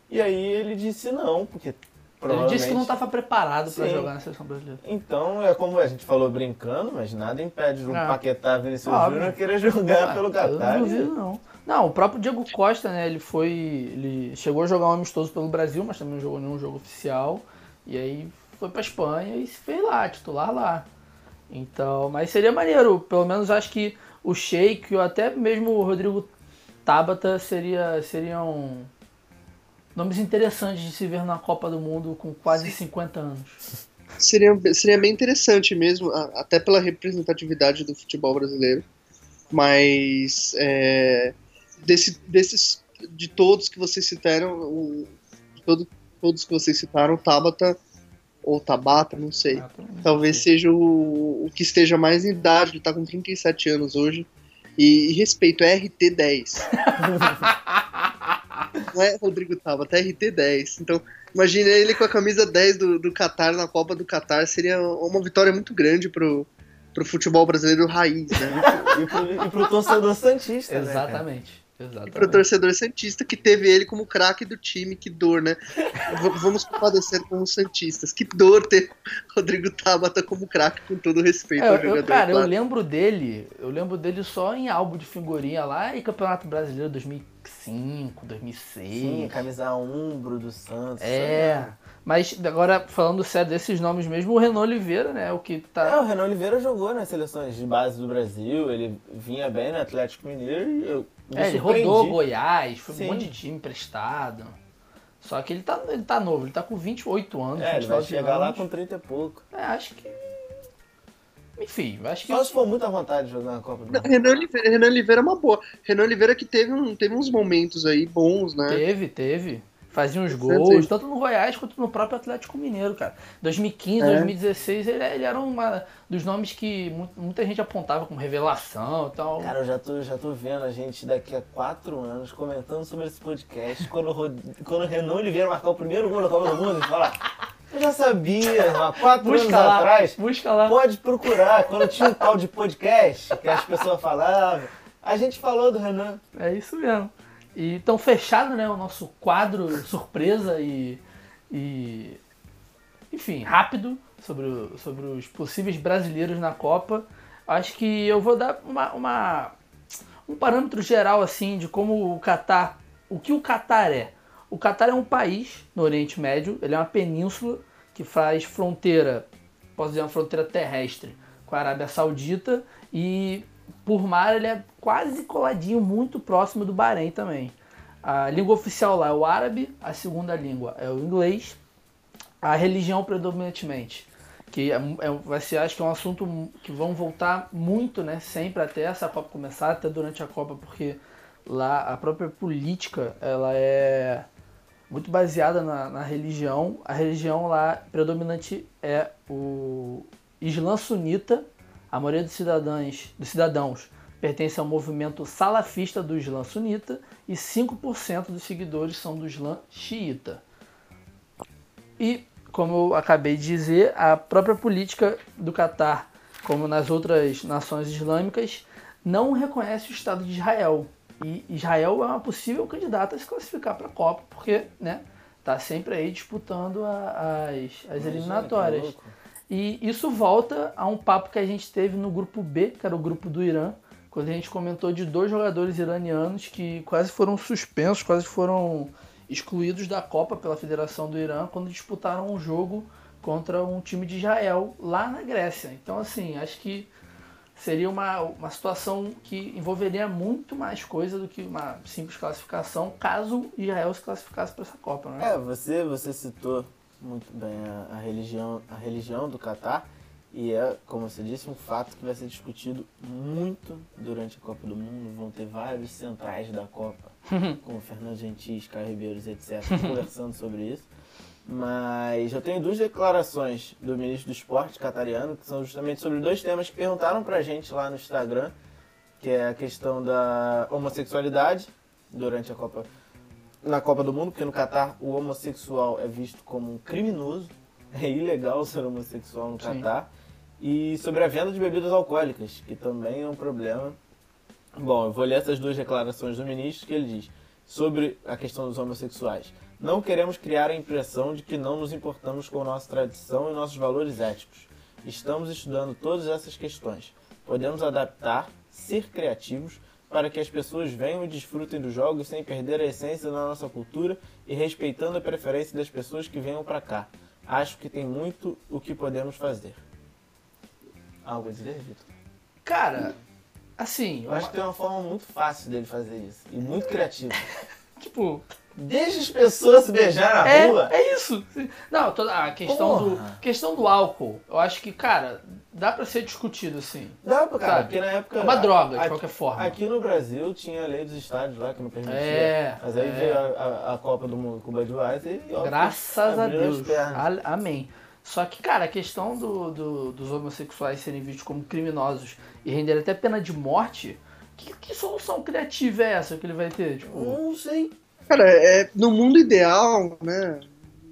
e aí ele disse não, porque Ele provavelmente... disse que não tava preparado pra Sim. jogar na seleção brasileira. Então, é como a gente falou brincando, mas nada impede de um É. Paquetá Vinicius Óbvio. Júnior querer jogar Ah, pelo Eu Catar. não duvido, não. Não, o próprio Diego Costa, né? Ele foi. Ele chegou a jogar um amistoso pelo Brasil, mas também não jogou nenhum jogo oficial. E aí foi pra Espanha e se fez lá, titular lá. Então, mas seria maneiro. Pelo menos acho que o Sheik ou até mesmo o Rodrigo Tabata seria, seriam nomes interessantes de se ver na Copa do Mundo com quase 50 anos. Seria, seria bem interessante mesmo, até pela representatividade do futebol brasileiro. Mas é, desse, desses de todos que vocês citaram, o, de todo, todos que vocês citaram, Tabata ou Tabata, não sei. Ah, menos. Talvez seja o, o que esteja mais em idade, ele tá com 37 anos hoje. E, e respeito, é RT10. Não é Rodrigo Tabata, é RT10. Então, imagina ele com a camisa 10 do, do Qatar na Copa do Qatar. Seria uma vitória muito grande pro, pro futebol brasileiro raiz, né? E pro, e pro torcedor Santista, né? Exatamente. E pro torcedor Santista que teve ele como craque do time, que dor, né? V- vamos compadecer com os Santistas. Que dor ter Rodrigo Tabata como craque, com todo respeito É, ao eu- jogador. cara, eu claro. lembro dele, eu lembro dele só em álbum de figurinha lá e Campeonato Brasileiro 2005, 2006. Sim, camisa umbro do Santos. É. Mas agora falando sério desses nomes mesmo, o Renan Oliveira, né, o que É, tá o Renan Oliveira jogou nas seleções de base do Brasil, ele vinha bem no Atlético Mineiro e eu É, ele rodou Goiás, foi Sim. um monte de time emprestado. Só que ele tá, ele tá novo, ele tá com 28 anos. É, ele vai 29 chegar lá anos. com 30 e pouco. É, acho que. Enfim, acho que. Só se for muita vontade de jogar na Copa do Não, Mundo. Renan Oliveira, Renan Oliveira é uma boa. Renan Oliveira que teve, um, teve uns momentos aí bons, né? Teve, teve. Fazia uns gols, tanto no Goiás quanto no próprio Atlético Mineiro, cara. 2015, É. 2016, ele, ele era um dos nomes que mu- muita gente apontava como revelação e tal. Cara, eu já tô, já tô vendo a gente daqui a quatro anos comentando sobre esse podcast. Quando Rod... quando o Renan Oliveira marcar o primeiro gol da Copa do Mundo, a gente fala. Eu já sabia, há quatro anos busca lá, atrás. busca lá. Pode procurar. Quando tinha um tal de podcast que as pessoas falavam, a gente falou do Renan. É isso mesmo. E então fechado, né, o nosso quadro surpresa e, e enfim, rápido sobre, o- sobre os possíveis brasileiros na Copa. Acho que eu vou dar uma, uma- um parâmetro geral assim de como o Catar, o que o Catar é. O Catar é um país no Oriente Médio, ele é uma península que faz fronteira, posso dizer uma fronteira terrestre com a Arábia Saudita e por mar ele é quase coladinho, muito próximo do Bahrein também. A língua oficial lá é o árabe, a segunda língua é o inglês, a religião predominantemente que é, é, vai ser, acho que é um assunto que vão voltar muito, né, sempre até essa Copa começar, até durante a Copa, porque lá a própria política, ela é muito baseada na, na religião. A religião lá predominante é o Islã sunita. A maioria dos cidadãos, dos cidadãos pertence ao movimento salafista do Islã sunita e 5% dos seguidores são do Islã xiita. E, como eu acabei de dizer, a própria política do Catar, como nas outras nações islâmicas, não reconhece o Estado de Israel. E Israel é uma possível candidata a se classificar para a Copa, porque né, tá sempre aí disputando as, as eliminatórias. E isso volta a um papo que a gente teve no grupo B, que era o grupo do Irã, quando a gente comentou de dois jogadores iranianos que quase foram suspensos, quase foram excluídos da Copa pela Federação do Irã quando disputaram um jogo contra um time de Israel lá na Grécia. Então, assim, acho que seria uma, uma situação que envolveria muito mais coisa do que uma simples classificação, caso Israel se classificasse para essa Copa, né? É, você, você citou muito bem a, a religião, a religião do Catar. E é, como você disse, um fato que vai ser discutido muito durante a Copa do Mundo. Vão ter vários centrais da Copa, como Fernando Gentis, Caio Ribeiros, etc., conversando sobre isso. Mas eu tenho duas declarações do ministro do esporte catariano, que são justamente sobre dois temas que perguntaram pra gente lá no Instagram, que é a questão da homossexualidade durante a Copa na Copa do Mundo, porque no Catar o homossexual é visto como um criminoso, é ilegal ser homossexual no Catar, e sobre a venda de bebidas alcoólicas, que também é um problema. Bom, eu vou ler essas duas declarações do ministro que ele diz sobre a questão dos homossexuais. Não queremos criar a impressão de que não nos importamos com nossa tradição e nossos valores éticos. Estamos estudando todas essas questões. Podemos adaptar, ser criativos, para que as pessoas venham e desfrutem dos jogos sem perder a essência da nossa cultura e respeitando a preferência das pessoas que venham para cá. Acho que tem muito o que podemos fazer. Algo a dizer, Vitor? Cara, assim. Eu acho que tem uma forma muito fácil dele fazer isso. E muito criativa. tipo, Deixa as pessoas se beijar na é, rua. É isso. Não, toda a questão do, questão do álcool, eu acho que, cara, dá pra ser discutido assim. Dá pra, cara, sabe? porque na época. É uma droga, de aqui, qualquer forma. Aqui no Brasil tinha a lei dos estádios lá que não permitia. É. Mas aí é. veio a, a, a, Copa do Mundo com o Budweiser e. Ó, Graças a Deus. Amém. Só que, cara, a questão do, do, dos homossexuais serem vistos como criminosos e render até pena de morte, que, que solução criativa é essa que ele vai ter? Tipo, não sei. Cara, é, no mundo ideal, né?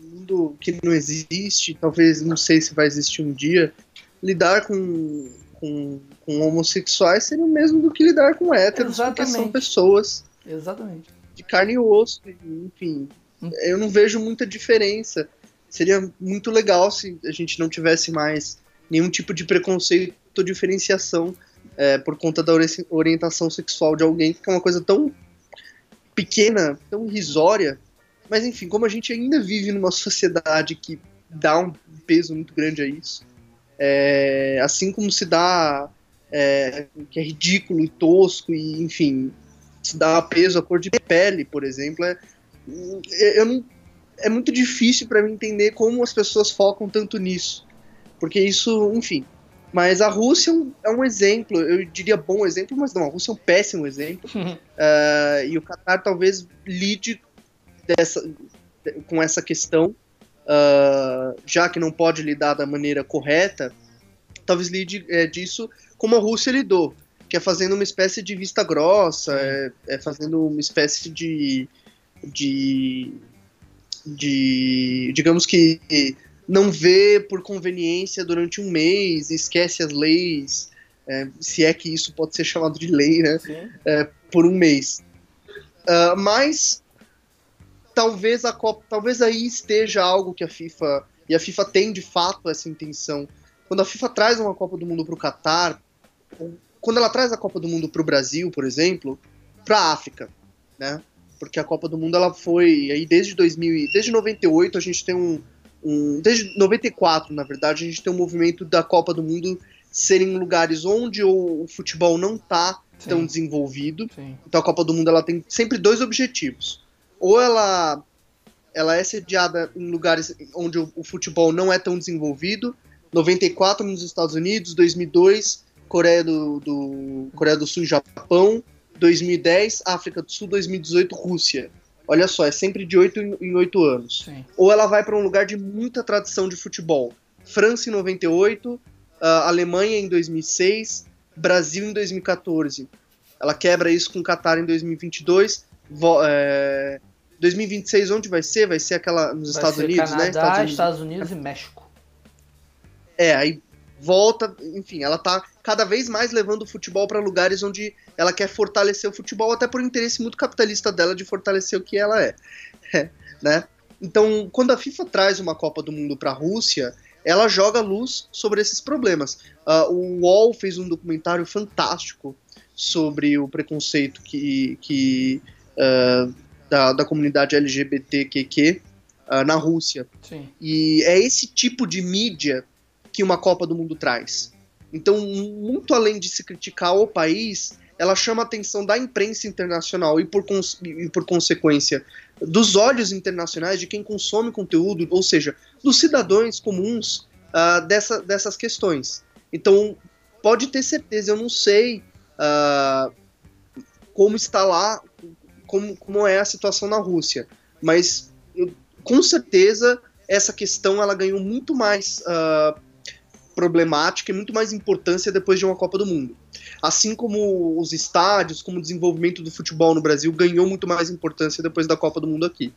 Mundo que não existe, talvez não sei se vai existir um dia, lidar com, com, com homossexuais seria o mesmo do que lidar com héteros, Exatamente. porque são pessoas Exatamente. de carne e osso, enfim. Hum. Eu não vejo muita diferença. Seria muito legal se a gente não tivesse mais nenhum tipo de preconceito ou diferenciação é, por conta da orientação sexual de alguém, que é uma coisa tão pequena, tão irrisória. Mas enfim, como a gente ainda vive numa sociedade que dá um peso muito grande a isso, é, assim como se dá é, que é ridículo e tosco e enfim se dá peso à cor de pele, por exemplo, é, eu não, é muito difícil para mim entender como as pessoas focam tanto nisso, porque isso, enfim. Mas a Rússia é um exemplo, eu diria bom exemplo, mas não, a Rússia é um péssimo exemplo. uh, e o Qatar talvez lide dessa, com essa questão, uh, já que não pode lidar da maneira correta, talvez lide é, disso como a Rússia lidou, que é fazendo uma espécie de vista grossa, é, é fazendo uma espécie de, de, de digamos que não vê por conveniência durante um mês, esquece as leis, é, se é que isso pode ser chamado de lei, né? É, por um mês. Uh, mas talvez a Copa, talvez aí esteja algo que a FIFA e a FIFA tem de fato essa intenção. Quando a FIFA traz uma Copa do Mundo para o Catar, quando ela traz a Copa do Mundo para o Brasil, por exemplo, para a África, né? Porque a Copa do Mundo ela foi aí desde 2000, desde 98 a gente tem um um, desde 94, na verdade, a gente tem um movimento da Copa do Mundo ser em lugares onde o, o futebol não está tão desenvolvido. Sim. Então a Copa do Mundo ela tem sempre dois objetivos. Ou ela ela é sediada em lugares onde o, o futebol não é tão desenvolvido, 94 nos Estados Unidos, 2002 Coreia do, do, Coreia do Sul e Japão, 2010 África do Sul, 2018 Rússia. Olha só, é sempre de 8 em 8 anos. Sim. Ou ela vai para um lugar de muita tradição de futebol. França em 98, a Alemanha em 2006, Brasil em 2014. Ela quebra isso com o Qatar em 2022. Vo, é, 2026 onde vai ser? Vai ser aquela nos Vai Estados Unidos, Canadá, né? Estados Unidos. Estados Unidos e México. É, aí volta, enfim, ela tá cada vez mais levando o futebol para lugares onde ela quer fortalecer o futebol, até por interesse muito capitalista dela de fortalecer o que ela é, né? Então, quando a FIFA traz uma Copa do Mundo para a Rússia, ela joga luz sobre esses problemas. Uh, o UOL fez um documentário fantástico sobre o preconceito que, que uh, da, da comunidade LGBTQ uh, na Rússia. Sim. E é esse tipo de mídia que uma Copa do Mundo traz. Então, muito além de se criticar o país, ela chama a atenção da imprensa internacional e, por, e por consequência, dos olhos internacionais de quem consome conteúdo, ou seja, dos cidadãos comuns uh, dessa, dessas questões. Então, pode ter certeza, eu não sei uh, como está lá, como, como é a situação na Rússia, mas eu, com certeza essa questão ela ganhou muito mais uh, problemática e muito mais importância depois de uma Copa do Mundo. Assim como os estádios, como o desenvolvimento do futebol no Brasil ganhou muito mais importância depois da Copa do Mundo aqui.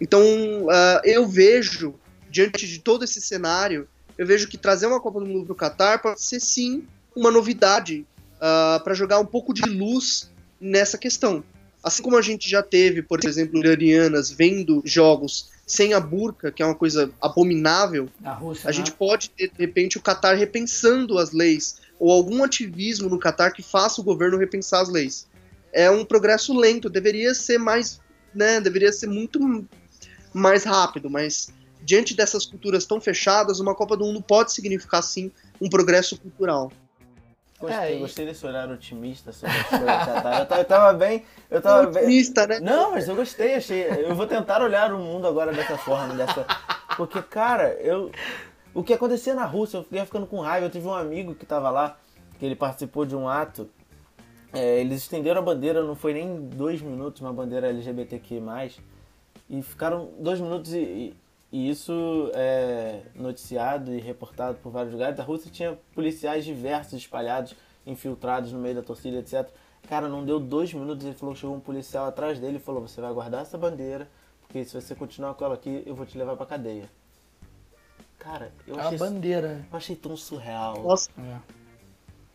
Então, uh, eu vejo, diante de todo esse cenário, eu vejo que trazer uma Copa do Mundo para o Qatar pode ser sim uma novidade uh, para jogar um pouco de luz nessa questão. Assim como a gente já teve, por exemplo, iranianas vendo jogos sem a burca, que é uma coisa abominável, Rússia, a gente pode ter, de repente, o Qatar repensando as leis, ou algum ativismo no Qatar que faça o governo repensar as leis. É um progresso lento, deveria ser mais, né, deveria ser muito mais rápido, mas diante dessas culturas tão fechadas, uma Copa do Mundo pode significar, sim, um progresso cultural. Gostei, é, gostei desse olhar otimista sobre as coisas Qatar. Eu, eu tava bem. Eu tava otimista, bem... né? Não, mas eu gostei, achei. Eu vou tentar olhar o mundo agora dessa forma, dessa. Porque, cara, eu. O que acontecia na Rússia, eu ia ficando com raiva. Eu tive um amigo que tava lá, que ele participou de um ato. É, eles estenderam a bandeira, não foi nem dois minutos, uma bandeira LGBTQ. E ficaram dois minutos e, e isso é noticiado e reportado por vários lugares. A Rússia tinha policiais diversos espalhados, infiltrados no meio da torcida, etc. Cara, não deu dois minutos, ele falou que chegou um policial atrás dele e falou: Você vai guardar essa bandeira, porque se você continuar com ela aqui, eu vou te levar pra cadeia. Cara, eu é achei. A bandeira. Eu achei tão surreal. Nossa.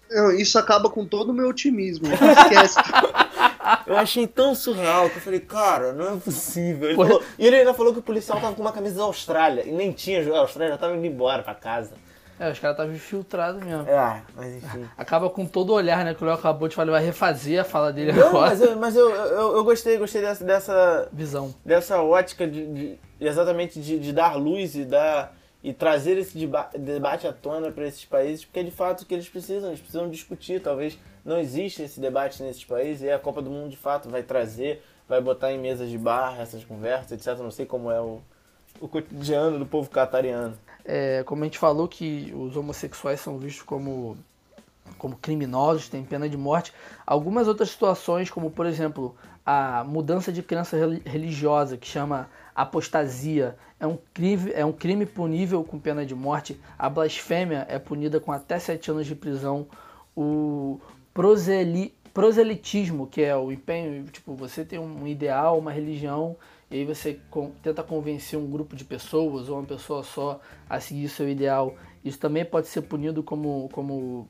É. Isso acaba com todo o meu otimismo. Esquece. Eu achei tão surreal que eu falei, cara, não é possível. Ele falou, e ele ainda falou que o policial tava com uma camisa da Austrália. E nem tinha jogado a Austrália, já tava indo embora pra casa. É, os caras estavam infiltrados mesmo. É, mas enfim. Acaba com todo o olhar, né? Que o Léo acabou de falar, ele vai refazer a fala dele não, agora. Mas, eu, mas eu, eu, eu, gostei, gostei dessa, dessa visão. Dessa ótica de, de exatamente de, de, dar luz e dar. E trazer esse debate à tona para esses países, porque é de fato o que eles precisam, eles precisam discutir, talvez não existe esse debate nesses países e a Copa do Mundo de fato vai trazer, vai botar em mesas de bar essas conversas, etc. Não sei como é o, o cotidiano do povo catariano. É, como a gente falou que os homossexuais são vistos como, como criminosos, têm pena de morte, algumas outras situações, como por exemplo a mudança de crença religiosa, que chama apostasia, é um, crime, é um crime punível com pena de morte, a blasfêmia é punida com até sete anos de prisão, o, proseli, proselitismo, que é o empenho, tipo, você tem um ideal, uma religião, e aí você com, tenta convencer um grupo de pessoas ou uma pessoa só a seguir seu ideal. Isso também pode ser punido como, como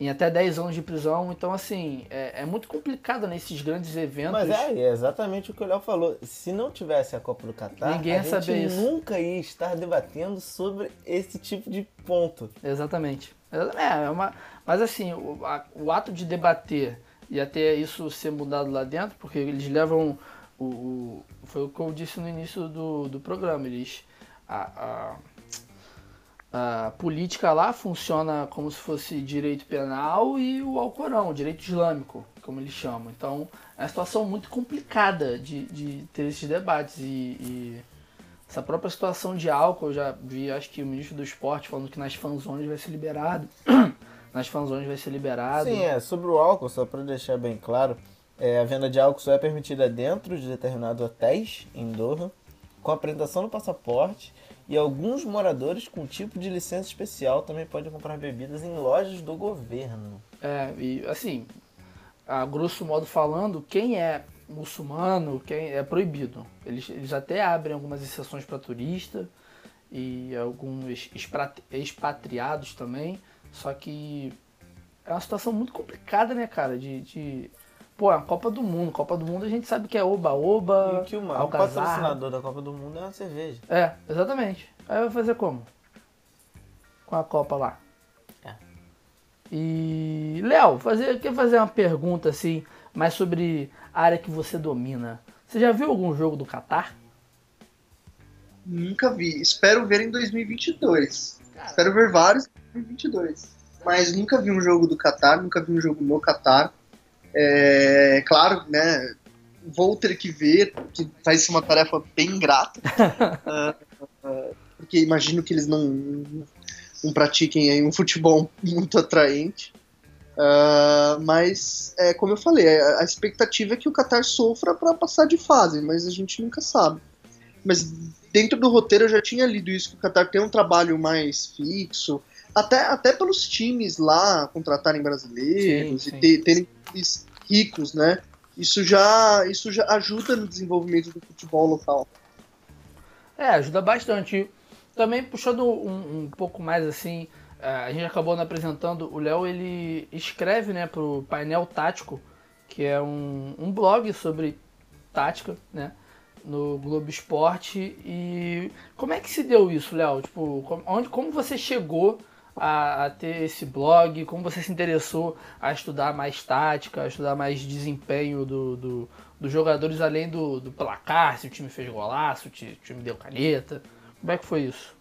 em até 10 anos de prisão. Então, assim, é, é muito complicado nesses grandes eventos. Mas é, é exatamente o que o Léo falou. Se não tivesse a Copa do Catar, Ninguém a gente isso. nunca ia estar debatendo sobre esse tipo de ponto. Exatamente. É, é uma, mas assim, o, a, o ato de debater e até isso ser mudado lá dentro, porque eles levam o, o foi o que eu disse no início do, do programa, eles a, a, a, política lá funciona como se fosse direito penal e o Alcorão, direito islâmico, como eles chamam. Então é uma situação muito complicada de, de ter esses debates e, e essa própria situação de álcool, eu já vi, acho que o ministro do esporte falando que nas fanzones vai ser liberado. nas fanzones vai ser liberado. Sim, é. Sobre o álcool, só para deixar bem claro, é, a venda de álcool só é permitida dentro de determinados hotéis em Doha, com apresentação do passaporte, e alguns moradores com tipo de licença especial também podem comprar bebidas em lojas do governo. É, e assim, a grosso modo falando, quem é muçulmano, quem é proibido. Eles, eles até abrem algumas exceções para turista e alguns expatriados também, só que é uma situação muito complicada, né, cara, de, de Pô, a Copa do Mundo. Copa do Mundo a gente sabe que é oba-oba. E que o maior patrocinador da Copa do Mundo é a cerveja. É, exatamente. Aí vai fazer como? Com a Copa lá. É. E. Léo, fazer, quer fazer uma pergunta assim, mais sobre a área que você domina. Você já viu algum jogo do Catar? Nunca vi. Espero ver em 2022. Cara. Espero ver vários em 2022. Mas nunca vi um jogo do Catar, nunca vi um jogo no Catar. É, claro, né? Vou ter que ver, que vai ser uma tarefa bem ingrata. uh, uh, porque imagino que eles não, não pratiquem aí um futebol muito atraente. Uh, mas, é, como eu falei, a, a, expectativa é que o Qatar sofra para passar de fase, mas a gente nunca sabe. Mas dentro do roteiro eu já tinha lido isso, que o Qatar tem um trabalho mais fixo, até, até pelos times lá contratarem brasileiros sim, sim. e ter, terem ricos, né? Isso já, isso já ajuda no desenvolvimento do futebol local. É, ajuda bastante. Também puxando um, um pouco mais assim, é, a gente acabou apresentando, o Léo ele escreve né, para o Painel Tático, que é um, um blog sobre tática, né? No Globo Esporte. E como é que se deu isso, Léo? Tipo, onde, como você chegou a, a, ter esse blog? Como você se interessou a estudar mais tática, a estudar mais desempenho do, do dos jogadores além do, do, placar, se o time fez golaço, se o time deu caneta? Como é que foi isso?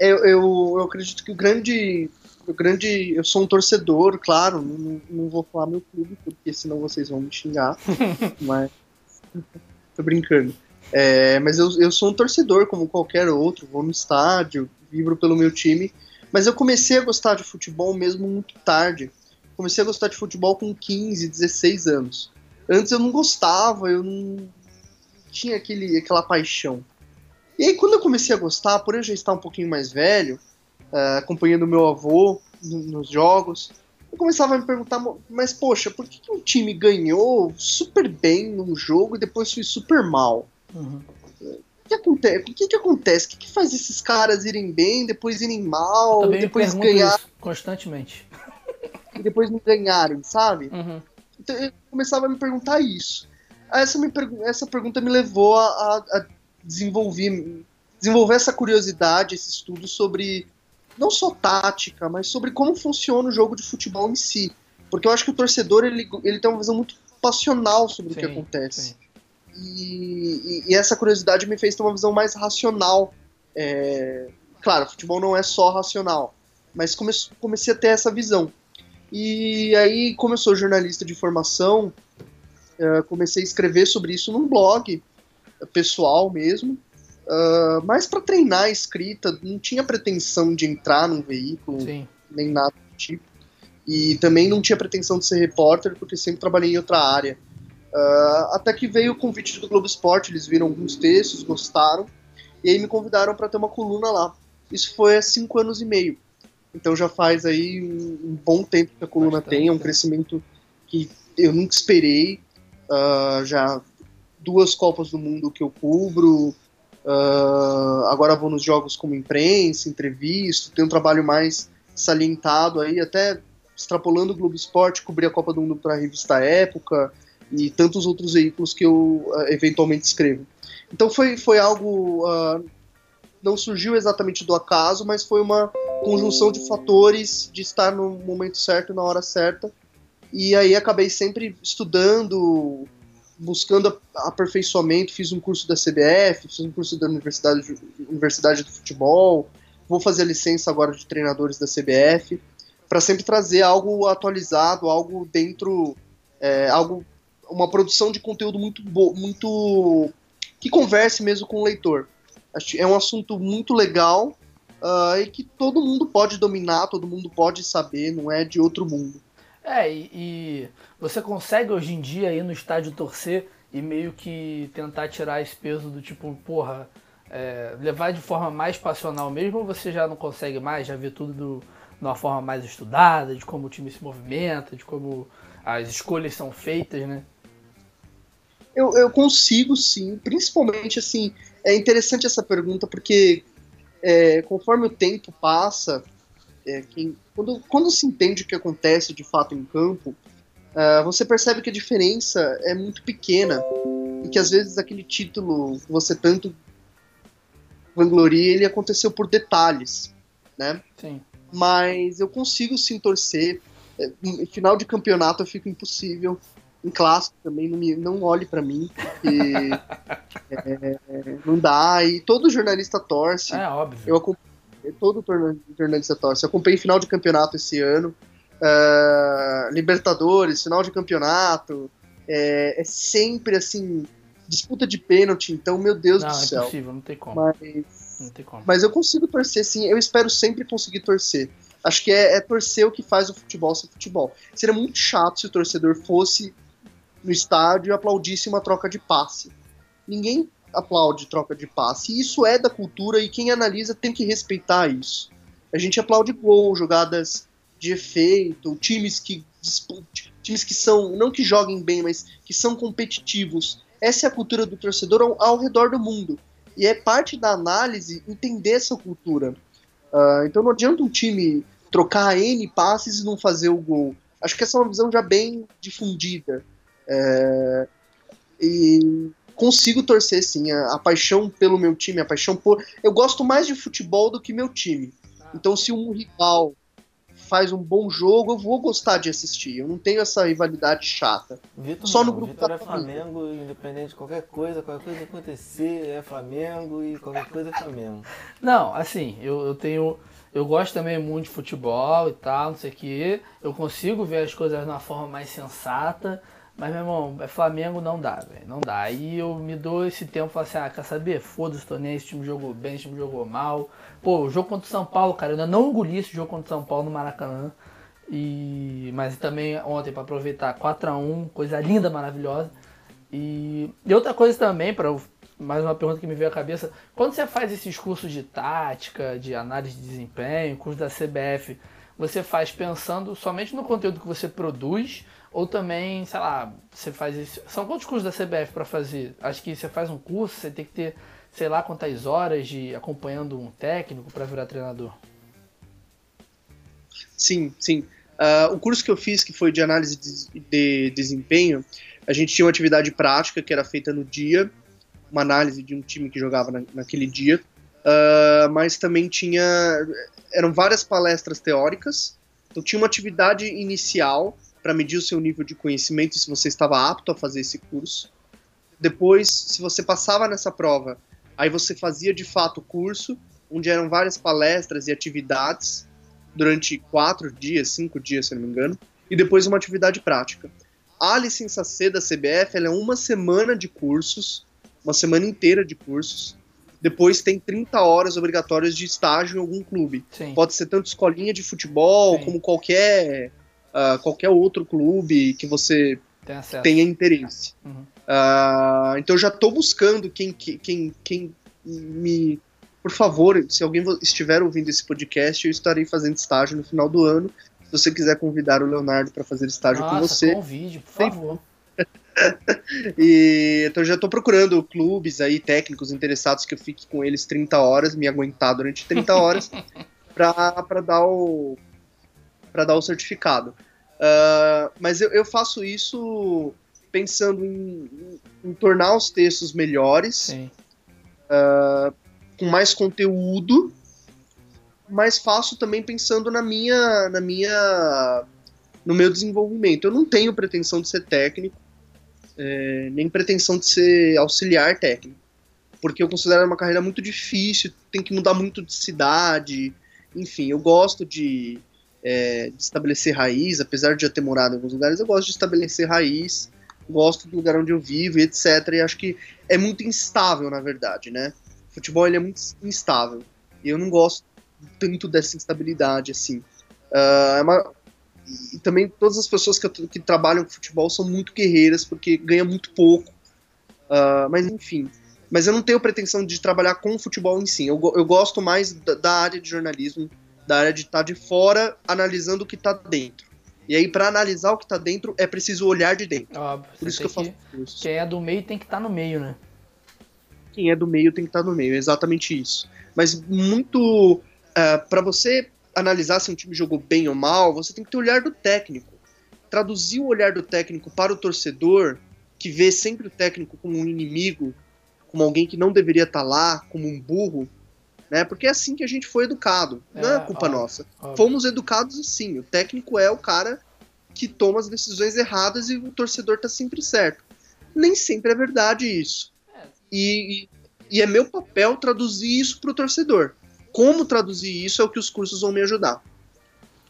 Eu, eu, eu acredito que o grande, o grande. Eu sou um torcedor, claro, não, não vou falar meu clube, porque senão vocês vão me xingar. mas. Tô brincando. É, mas eu, eu sou um torcedor como qualquer outro, vou no estádio, vibro pelo meu time. Mas eu comecei a gostar de futebol mesmo muito tarde. Comecei a gostar de futebol com 15, 16 anos. Antes eu não gostava, eu não tinha aquele, aquela paixão. E aí quando eu comecei a gostar, por eu já estar um pouquinho mais velho, uh, acompanhando meu avô nos jogos, eu começava a me perguntar, mas poxa, por que, que um time ganhou super bem num jogo e depois foi super mal? Uhum que acontece? O que, que acontece? O que, que faz esses caras irem bem, depois irem mal, depois ganhar constantemente e depois não ganharem, sabe? Uhum. Então eu começava a me perguntar isso. Essa, me, essa pergunta me levou a, a, a desenvolver, desenvolver essa curiosidade, esse estudo sobre não só tática, mas sobre como funciona o jogo de futebol em si. Porque eu acho que o torcedor ele, ele tem uma visão muito passional sobre sim, o que acontece. Sim. E, e, essa curiosidade me fez ter uma visão mais racional. É, claro, futebol não é só racional, mas come, comecei a ter essa visão. E aí, como eu sou jornalista de formação, é, comecei a escrever sobre isso num blog pessoal mesmo, uh, mais para treinar a escrita, não tinha pretensão de entrar num veículo, Sim. nem nada do tipo. E também não tinha pretensão de ser repórter, porque sempre trabalhei em outra área. Uh, até que veio o convite do Globo Esporte, eles viram alguns textos, gostaram, e aí me convidaram para ter uma coluna lá. Isso foi há cinco anos e meio. Então já faz aí um, bom tempo que a coluna Bastante, tem, é um crescimento que eu nunca esperei. Uh, já duas Copas do Mundo que eu cubro, uh, agora vou nos jogos como imprensa, entrevisto, tenho um trabalho mais salientado aí, até extrapolando o Globo Esporte, cobri a Copa do Mundo para a revista Época, e tantos outros veículos que eu uh, eventualmente escrevo. Então foi, foi algo. Uh, não surgiu exatamente do acaso, mas foi uma conjunção de fatores de estar no momento certo, na hora certa. E aí acabei sempre estudando, buscando aperfeiçoamento. Fiz um curso da CBF, fiz um curso da Universidade, Universidade do Futebol. Vou fazer a licença agora de treinadores da CBF, para sempre trazer algo atualizado, algo dentro. É, algo uma produção de conteúdo muito, muito que converse mesmo com o leitor. É um assunto muito legal uh, e que todo mundo pode dominar, todo mundo pode saber, não é de outro mundo. É, e, e você consegue hoje em dia ir no estádio torcer e meio que tentar tirar esse peso do tipo, porra, é, levar de forma mais passional mesmo ou você já não consegue mais, já vê tudo do, de uma forma mais estudada, de como o time se movimenta, de como as escolhas são feitas, né? Eu, eu consigo sim, principalmente assim, é interessante essa pergunta porque é, conforme o tempo passa, é, quem, quando, quando se entende o que acontece de fato em campo, uh, você percebe que a diferença é muito pequena e que às vezes aquele título que você tanto vangloria, ele aconteceu por detalhes, né? Sim. Mas eu consigo sim torcer. É, final de campeonato eu fico impossível. Em clássico também não, me, não olhe para mim, porque é, não dá. E todo jornalista torce. É óbvio. Eu acompanhei, todo jornalista torce. Eu acompanhei final de campeonato esse ano. Uh, Libertadores, final de campeonato. É, é sempre assim disputa de pênalti, então, meu Deus não, do é céu. Impossível, não tem como. Mas, não tem como. mas eu consigo torcer, sim. Eu espero sempre conseguir torcer. Acho que é, é, torcer o que faz o futebol ser futebol. Seria muito chato se o torcedor fosse no estádio e aplaudisse uma troca de passe. Ninguém aplaude troca de passe. Isso é da cultura e quem analisa tem que respeitar isso. A gente aplaude gol, jogadas de efeito, times que times que são, não que joguem bem, mas que são competitivos. Essa é a cultura do torcedor ao, ao redor do mundo. E é parte da análise entender essa cultura. Uh, então não adianta um time trocar N passes e não fazer o gol. Acho que essa é uma visão já bem difundida. É, e consigo torcer sim. A, a, paixão pelo meu time, a paixão por. Eu gosto mais de futebol do que meu time. Então, se um rival faz um bom jogo, eu vou gostar de assistir. Eu não tenho essa rivalidade chata. Vitor Só no grupo Vitor é Flamengo, independente de qualquer coisa, qualquer coisa acontecer, é Flamengo e qualquer coisa é Flamengo. Não, assim, eu, eu tenho. Eu gosto também muito de futebol e tal, não sei o que. Eu consigo ver as coisas de uma forma mais sensata. Mas, meu irmão, é Flamengo não dá, velho. Não dá. Aí eu me dou esse tempo e falo assim, ah, quer saber? Foda-se, tô nem esse time jogou bem, esse time jogou mal. Pô, o jogo contra o São Paulo, cara, eu ainda não engoli esse jogo contra o São Paulo no Maracanã. E... Mas também ontem, para aproveitar, 4 a 1 coisa linda, maravilhosa. E, e outra coisa também, para mais uma pergunta que me veio à cabeça, quando você faz esses cursos de tática, de análise de desempenho, curso da CBF, você faz pensando somente no conteúdo que você produz ou também, sei lá, você faz isso. São quantos cursos da CBF para fazer? Acho que você faz um curso, você tem que ter, sei lá, quantas horas de acompanhando um técnico para virar treinador. Sim, sim. Uh, o curso que eu fiz, que foi de análise de, de, desempenho, a gente tinha uma atividade prática que era feita no dia, uma análise de um time que jogava na, naquele dia, uh, mas também tinha. eram várias palestras teóricas, então tinha uma atividade inicial para medir o seu nível de conhecimento e se você estava apto a fazer esse curso. Depois, se você passava nessa prova, aí você fazia de fato o curso, onde eram várias palestras e atividades durante quatro dias, cinco dias, se não me engano, e depois uma atividade prática. A licença C da CBF é uma semana de cursos, uma semana inteira de cursos. Depois tem 30 horas obrigatórias de estágio em algum clube. Sim. Pode ser tanto escolinha de futebol, Sim. como qualquer uh, qualquer outro clube que você tenha interesse. Uhum. Uh, então eu já estou buscando quem, quem, quem me. Por favor, se alguém estiver ouvindo esse podcast, eu estarei fazendo estágio no final do ano. Se você quiser convidar o Leonardo para fazer estágio Nossa, com você. Convide, por favor. e, então já estou procurando clubes aí, técnicos interessados que eu fique com eles 30 horas, me aguentar durante 30 horas, para dar o para dar o certificado. Uh, mas eu, eu, faço isso pensando em, em, em tornar os textos melhores, uh, com mais conteúdo, mas faço também pensando na minha, na minha, no meu desenvolvimento. Eu não tenho pretensão de ser técnico, é, nem pretensão de ser auxiliar técnico, porque eu considero uma carreira muito difícil, tem que mudar muito de cidade, enfim, eu gosto de é, de estabelecer raiz, apesar de já ter morado em alguns lugares, eu gosto de estabelecer raiz gosto do lugar onde eu vivo etc. E acho que é muito instável, na verdade, né? O futebol ele é muito instável. E eu não gosto tanto dessa instabilidade, assim. Uh, é uma... E também todas as pessoas que, que, trabalham com futebol são muito guerreiras, porque ganham muito pouco. Uh, mas enfim. Mas eu não tenho pretensão de trabalhar com futebol em si. Eu, eu gosto mais da, da área de jornalismo, da área de estar de fora, analisando o que está dentro. E aí, para analisar o que está dentro, é preciso olhar de dentro. Óbvio. Por isso que eu faço que, Quem é do meio tem que estar tá no meio, né? Quem é do meio tem que estar tá no meio, é exatamente isso. Mas muito. Uh, é, para você analisar se um time jogou bem ou mal, você tem que ter o olhar do técnico. Traduzir o olhar do técnico para o torcedor, que vê sempre o técnico como um inimigo, como alguém que não deveria estar tá lá, como um burro, né? Porque é assim que a gente foi educado. É, não é culpa óbvio, nossa. Óbvio. Fomos educados assim. O técnico é o cara que toma as decisões erradas e o torcedor tá sempre certo. Nem sempre é verdade isso. É. E, e é meu papel traduzir isso pro torcedor. Como traduzir isso é o que os cursos vão me ajudar.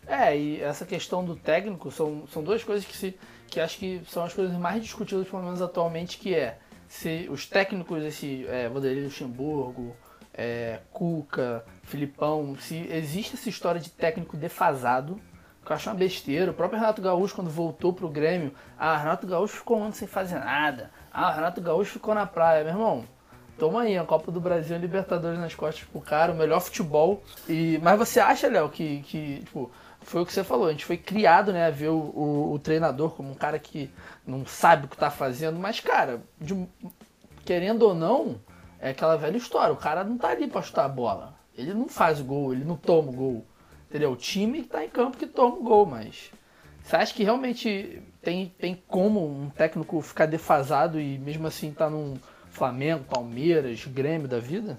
É, e essa questão do técnico são, são duas coisas que, se, que acho que são as coisas mais discutidas, pelo menos atualmente, que é se os técnicos, esse é, Vanderlei Luxemburgo, é, Cuca, Filipão, se existe essa história de técnico defasado, que eu acho uma besteira. O próprio Renato Gaúcho, quando voltou pro Grêmio, ah, Renato Gaúcho ficou um ano sem fazer nada. Ah, Renato Gaúcho ficou na praia, meu irmão. Toma aí, a Copa do Brasil e Libertadores nas costas pro cara, o melhor futebol. E, mas você acha, Léo, que, que tipo, foi o que você falou, a gente foi criado, né, a ver o, o, o treinador como um cara que não sabe o que tá fazendo, mas, cara, de, querendo ou não, é aquela velha história. O cara não tá ali pra chutar a bola. Ele não faz gol, ele não toma o gol. Entendeu? O time que tá em campo que toma o gol, mas. Você acha que realmente tem, tem como um técnico ficar defasado e mesmo assim tá num Flamengo, Palmeiras, Grêmio da vida?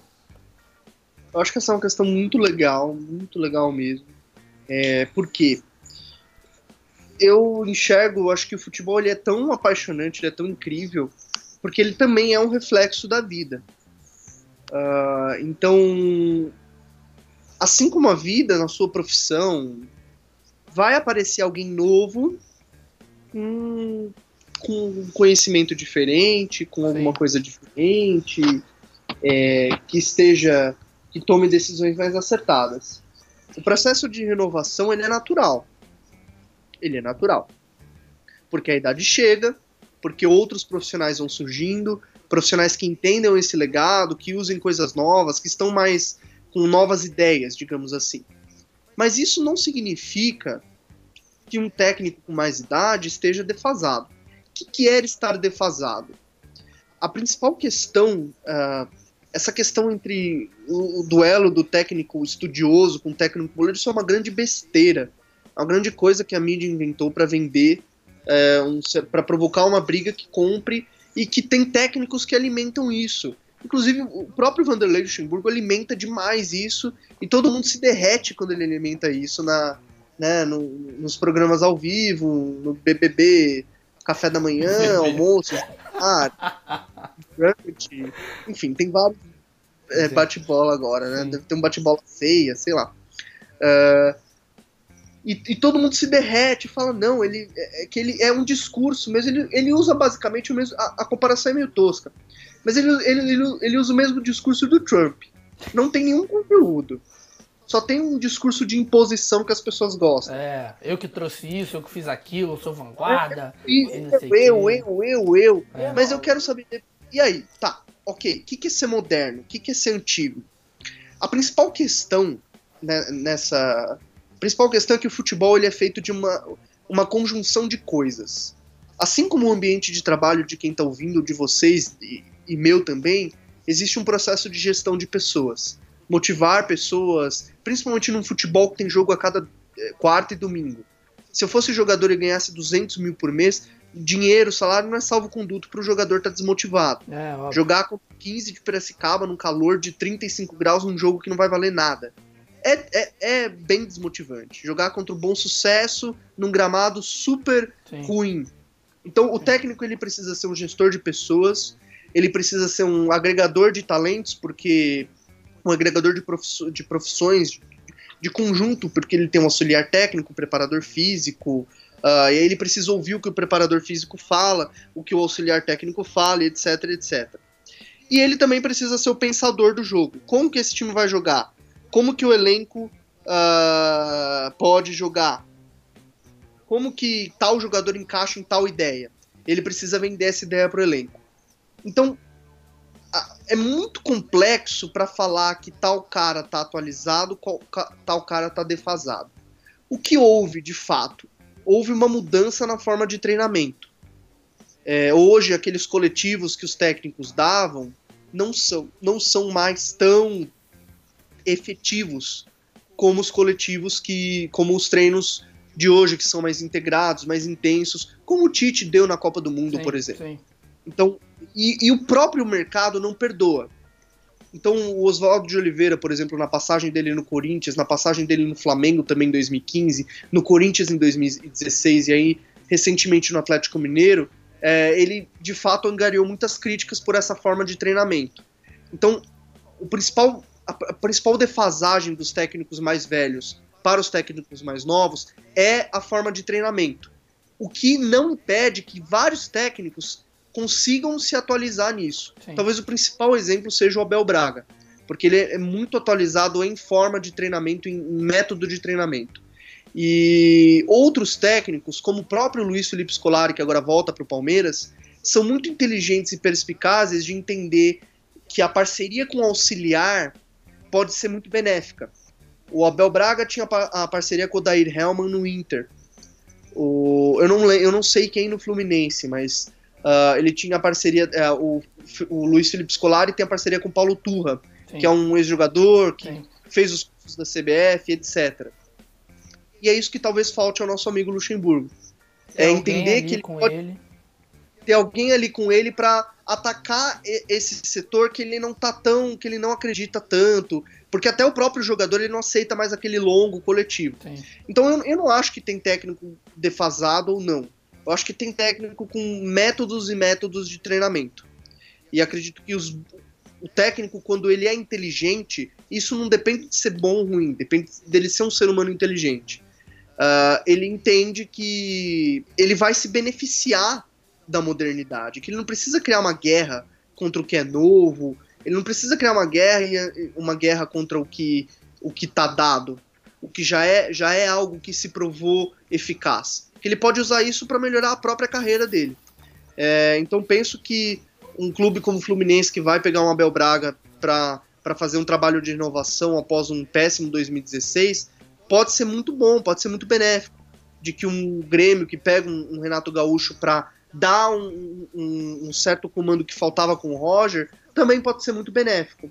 Eu acho que essa é uma questão muito legal, muito legal mesmo. É, por quê? Eu enxergo, acho que o futebol ele é tão apaixonante, ele é tão incrível, porque ele também é um reflexo da vida. Uh, então, assim como a vida na sua profissão, vai aparecer alguém novo com, com conhecimento diferente, com alguma Sim. coisa diferente, é, que esteja, que tome decisões mais acertadas. O processo de renovação ele é natural. Ele é natural. Porque a idade chega, porque outros profissionais vão surgindo, profissionais que entendam esse legado, que usem coisas novas, que estão mais com novas ideias, digamos assim. Mas isso não significa que um técnico com mais idade esteja defasado. O que, que é estar defasado? A principal questão, uh, essa questão entre o, o, duelo do técnico estudioso com o técnico boleiro, isso é uma grande besteira. É uma grande coisa que a mídia inventou para vender, é, um, para provocar uma briga que compre e que tem técnicos que alimentam isso. Inclusive, o próprio Vanderlei Luxemburgo alimenta demais isso e todo mundo se derrete quando ele alimenta isso na, né, no, nos programas ao vivo, no BBB, café da manhã, almoço, ah, enfim, tem vários é, bate-bola agora, né? Deve ter um bate-bola feia, sei lá. Uh, e, e, todo mundo se derrete, fala, não, ele é, é, que ele é um discurso mesmo, ele, ele usa basicamente o mesmo. A, a comparação é meio tosca. Mas ele, ele, ele, ele usa o mesmo discurso do Trump. Não tem nenhum conteúdo. Só tem um discurso de imposição que as pessoas gostam. É, eu que trouxe isso, eu que fiz aquilo, eu sou vanguarda. É, eu, eu, eu, eu, eu, é. Mas eu quero saber. E aí, tá, ok. O que, que é ser moderno? O que, que é ser antigo? A principal questão né, nessa principal questão é que o futebol ele é feito de uma, uma conjunção de coisas. Assim como o ambiente de trabalho de quem está ouvindo, de vocês e, e meu também, existe um processo de gestão de pessoas. Motivar pessoas, principalmente num futebol que tem jogo a cada é, quarta e domingo. Se eu fosse jogador e ganhasse 200 mil por mês, dinheiro, salário não é salvo-conduto para o jogador estar tá desmotivado. É, Jogar com 15 de Piracicaba num calor de 35 graus num jogo que não vai valer nada é, é, é, bem desmotivante. Jogar contra o bom sucesso num gramado super Sim. ruim. Então o técnico ele precisa ser um gestor de pessoas, ele precisa ser um agregador de talentos, porque um agregador de, profiss de profissões, de conjunto, porque ele tem um auxiliar técnico, um preparador físico, Uh, e aí ele precisa ouvir o que o preparador físico fala, o que o auxiliar técnico fala, etc, etc. E ele também precisa ser o pensador do jogo. Como que esse time vai jogar? Como que o elenco uh, pode jogar? Como que tal jogador encaixa em tal ideia? Ele precisa vender essa ideia para o elenco. Então, é muito complexo para falar que tal cara tá atualizado, tal cara tá defasado. O que houve de fato? Houve uma mudança na forma de treinamento. É, hoje, aqueles coletivos que os técnicos davam não são, não são mais tão efetivos como os coletivos que. como os treinos de hoje, que são mais integrados, mais intensos, como o Tite deu na Copa do Mundo, sim, por exemplo. Sim. Então, e, e, o próprio mercado não perdoa. Então, o Oswaldo de Oliveira, por exemplo, na passagem dele no Corinthians, na passagem dele no Flamengo também em 2015, no Corinthians em 2016 e aí recentemente no Atlético Mineiro, é, ele de fato angariou muitas críticas por essa forma de treinamento. Então, o principal, a, principal defasagem dos técnicos mais velhos para os técnicos mais novos é a forma de treinamento. O que não impede que vários técnicos consigam se atualizar nisso. Sim. Talvez o principal exemplo seja o Abel Braga, porque ele é muito atualizado em forma de treinamento, em método de treinamento. E outros técnicos, como o próprio Luiz Felipe Scolari, que agora volta para o Palmeiras, são muito inteligentes e perspicazes de entender que a parceria com o auxiliar pode ser muito benéfica. O Abel Braga tinha a parceria com o Dair Hellman no Inter. O, eu, não, eu não sei quem no Fluminense, mas Uh, ele tinha a parceria, uh, o, o Luiz Felipe Scolari tem a parceria com o Paulo Turra, Sim. que é um ex-jogador que Sim. fez os cursos da CBF, etc. E é isso que talvez falte ao nosso amigo Luxemburgo. Tem é entender que ele pode ele. Ter alguém ali com ele para atacar esse setor que ele não tá tão, que ele não acredita tanto, porque até o próprio jogador ele não aceita mais aquele longo coletivo. Sim. Então eu, eu não acho que tem técnico defasado ou não. Eu acho que tem técnico com métodos e métodos de treinamento. E acredito que os, o técnico, quando ele é inteligente, isso não depende de ser bom ou ruim, depende dele ser um ser humano inteligente. Uh, ele entende que ele vai se beneficiar da modernidade, que ele não precisa criar uma guerra contra o que é novo, ele não precisa criar uma guerra, uma guerra contra o que o que está dado, o que já é já é algo que se provou eficaz que ele pode usar isso para melhorar a própria carreira dele. É, então penso que um clube como o Fluminense que vai pegar um Abel Braga para fazer um trabalho de inovação após um péssimo 2016 pode ser muito bom, pode ser muito benéfico. De que um Grêmio que pega um, um Renato Gaúcho para dar um, um, um, certo comando que faltava com o Roger também pode ser muito benéfico.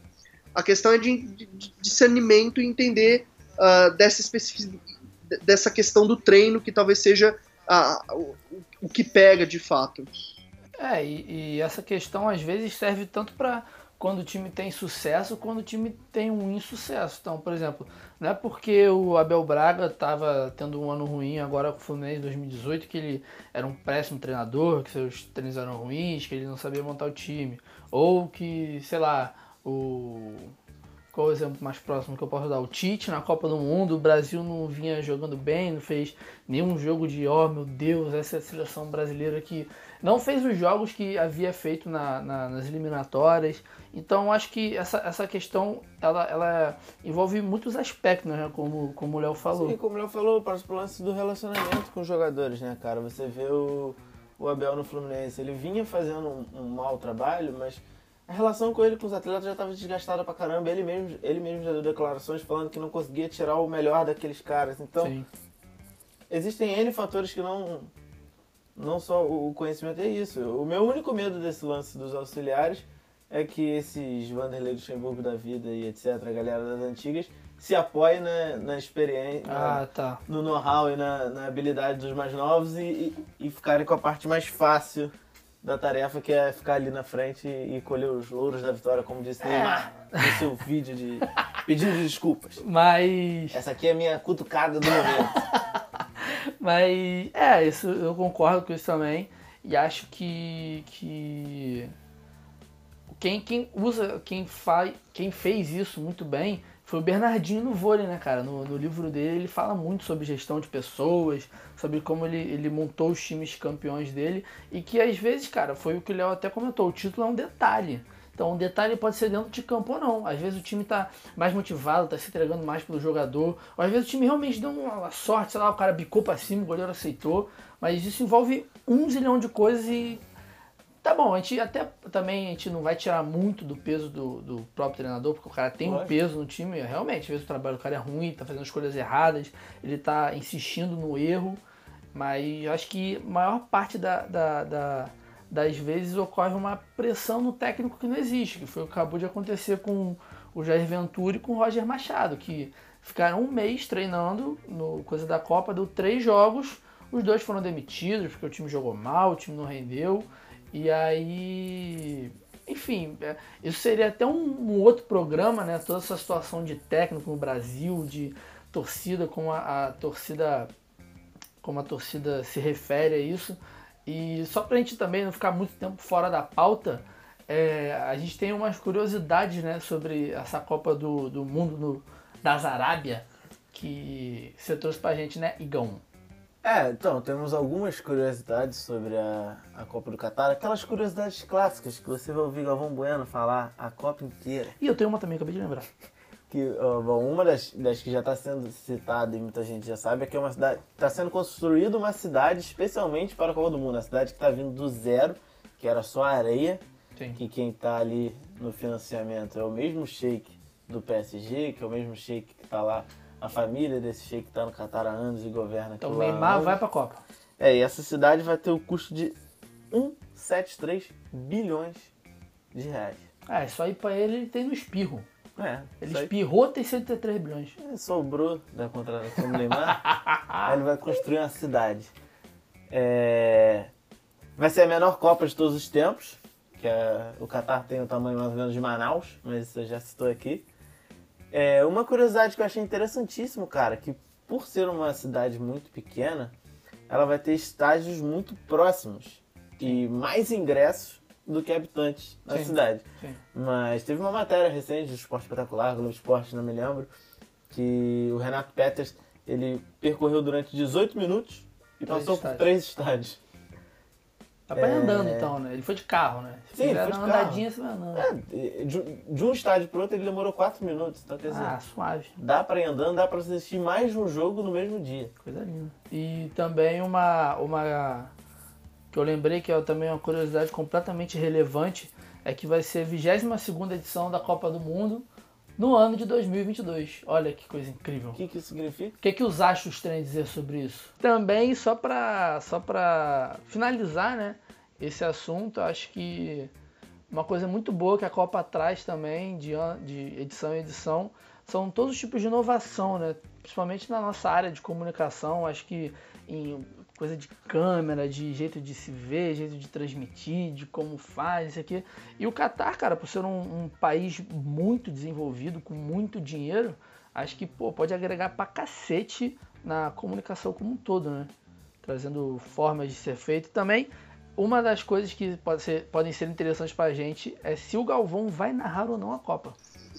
A questão é de, de, de discernimento e entender uh, dessa dessa questão do treino, que talvez seja a, o, o que pega de fato. É, e, e essa questão às vezes serve tanto para quando o time tem sucesso, quando o time tem um insucesso. Então, por exemplo, não é porque o Abel Braga estava tendo um ano ruim agora com o Fluminense em 2018 que ele era um péssimo treinador, que seus treinos eram ruins, que ele não sabia montar o time. Ou que, sei lá, o qual o exemplo mais próximo que eu posso dar? O Tite na Copa do Mundo, o Brasil não vinha jogando bem, não fez nenhum jogo de, oh, meu Deus, essa é a seleção brasileira que não fez os jogos que havia feito na, na, nas eliminatórias. Então acho que essa, essa questão ela, ela envolve muitos aspectos, né? Como, como o Léo falou. Sim, como o Léo falou, para o lance do relacionamento com os jogadores, né, cara? Você vê o, o Abel no Fluminense, ele vinha fazendo um, um mau trabalho, mas a relação com ele com os atletas já estava desgastada pra caramba. Ele mesmo, ele mesmo já deu declarações falando que não conseguia tirar o melhor daqueles caras. Então, Sim. existem N fatores que não. Não só o conhecimento é isso. O meu único medo desse lance dos auxiliares é que esses Vanderlei Luxemburgo da vida e etc., a galera das antigas, se apoie na, na experiência, ah, tá. no know-how e na, na, habilidade dos mais novos e, e, e ficarem com a parte mais fácil da tarefa que é ficar ali na frente e colher os louros da vitória, como disse Neymar é. no seu vídeo de pedindo desculpas. Mas. Essa aqui é a minha cutucada do momento. Mas é, isso eu concordo com isso também. E acho que. que quem, quem usa, quem faz, quem fez isso muito bem foi o Bernardinho no vôlei, né, cara? No, no, livro dele ele fala muito sobre gestão de pessoas, sobre como ele, ele montou os times campeões dele e que às vezes, cara, foi o que o Léo até comentou, o título é um detalhe. Então, um detalhe pode ser dentro de campo ou não. Às vezes o time tá mais motivado, tá se entregando mais pelo jogador. Ou às vezes o time realmente deu uma sorte, sei lá, o cara bicou pra cima, o goleiro aceitou. Mas isso envolve um zilhão de coisas e Tá bom, a gente até também a gente não vai tirar muito do peso do, do próprio treinador, porque o cara tem um peso no time, realmente, às vezes o trabalho do cara é ruim, tá fazendo escolhas erradas, ele tá insistindo no erro, mas acho que a maior parte da, da, da, das vezes ocorre uma pressão no técnico que não existe, que foi o que acabou de acontecer com o Jair Ventura e com o Roger Machado, que ficaram um mês treinando no coisa da Copa, deu três jogos, os dois foram demitidos porque o time jogou mal, o time não rendeu. E aí, enfim, é, isso seria até um, um, outro programa, né? Toda essa situação de técnico no Brasil, de torcida, como a, a torcida, como a torcida se refere a isso. E só pra gente também não ficar muito tempo fora da pauta, é, a gente tem umas curiosidades, né, sobre essa Copa do, do Mundo no, das Arábia que você trouxe pra gente, né, Igão? É, então, temos algumas curiosidades sobre a, a Copa do Catar, aquelas curiosidades clássicas que você vai ouvir Galvão Bueno falar a Copa inteira. E eu tenho uma também, acabei de lembrar. Que, bom, uma das, das que já está sendo citada e muita gente já sabe é que é uma cidade. Está sendo construída uma cidade especialmente para a Copa do Mundo. A cidade que está vindo do zero, que era só areia. Sim. Que quem está ali no financiamento é o mesmo shake do PSG, que é o mesmo shake que está lá a família desse sheik está no Catar há anos e governa Então o Neymar vai para a Copa. É, e essa cidade vai ter o custo de 1,73 bilhões de reais. É, só ir para ele ele tem no espirro. É. Ele espirrou, tem 103 bilhões. É, sobrou da contratação do Neymar. aí ele vai construir uma cidade. É... Vai ser a menor Copa de todos os tempos. Que é... o Qatar tem o tamanho mais ou menos de Manaus, mas você já citou aqui. É, uma curiosidade que eu achei interessantíssimo, cara, que por ser uma cidade muito pequena, ela vai ter estádios muito próximos e mais ingressos do que habitantes na sim, cidade. Sim. Mas teve uma matéria recente do Esporte Espetacular, Globo Esporte, não me lembro, que o Renato Peters ele percorreu durante 18 minutos e três passou estádios. por três estádios. Tá pra é... andando então, né? Ele foi de carro, né? Se Sim, foi de uma andadinha, você vai andando. É, de, de, um estádio pro outro ele demorou 4 minutos. Então, quer dizer, ah, suave. Dá pra ir andando, dá pra assistir mais de um jogo no mesmo dia. Coisa linda. E também uma, uma que eu lembrei que é também uma curiosidade completamente relevante, é que vai ser a 22 edição da Copa do Mundo no ano de 2022. Olha que coisa incrível. O que, que isso significa? O que, que os astros têm a dizer sobre isso? Também, só para só pra finalizar né, esse assunto, acho que uma coisa muito boa que a Copa traz também, de, de edição em edição, são todos os tipos de inovação, né? principalmente na nossa área de comunicação. Acho que em coisa de câmera, de jeito de se ver, jeito de transmitir, de como faz, isso aqui. E o Catar, cara, por ser um, um, país muito desenvolvido, com muito dinheiro, acho que pô, pode agregar pra cacete na comunicação como um todo, né? Trazendo formas de ser feito. Também, uma das coisas que pode ser, podem ser interessantes pra gente é se o Galvão vai narrar ou não a Copa.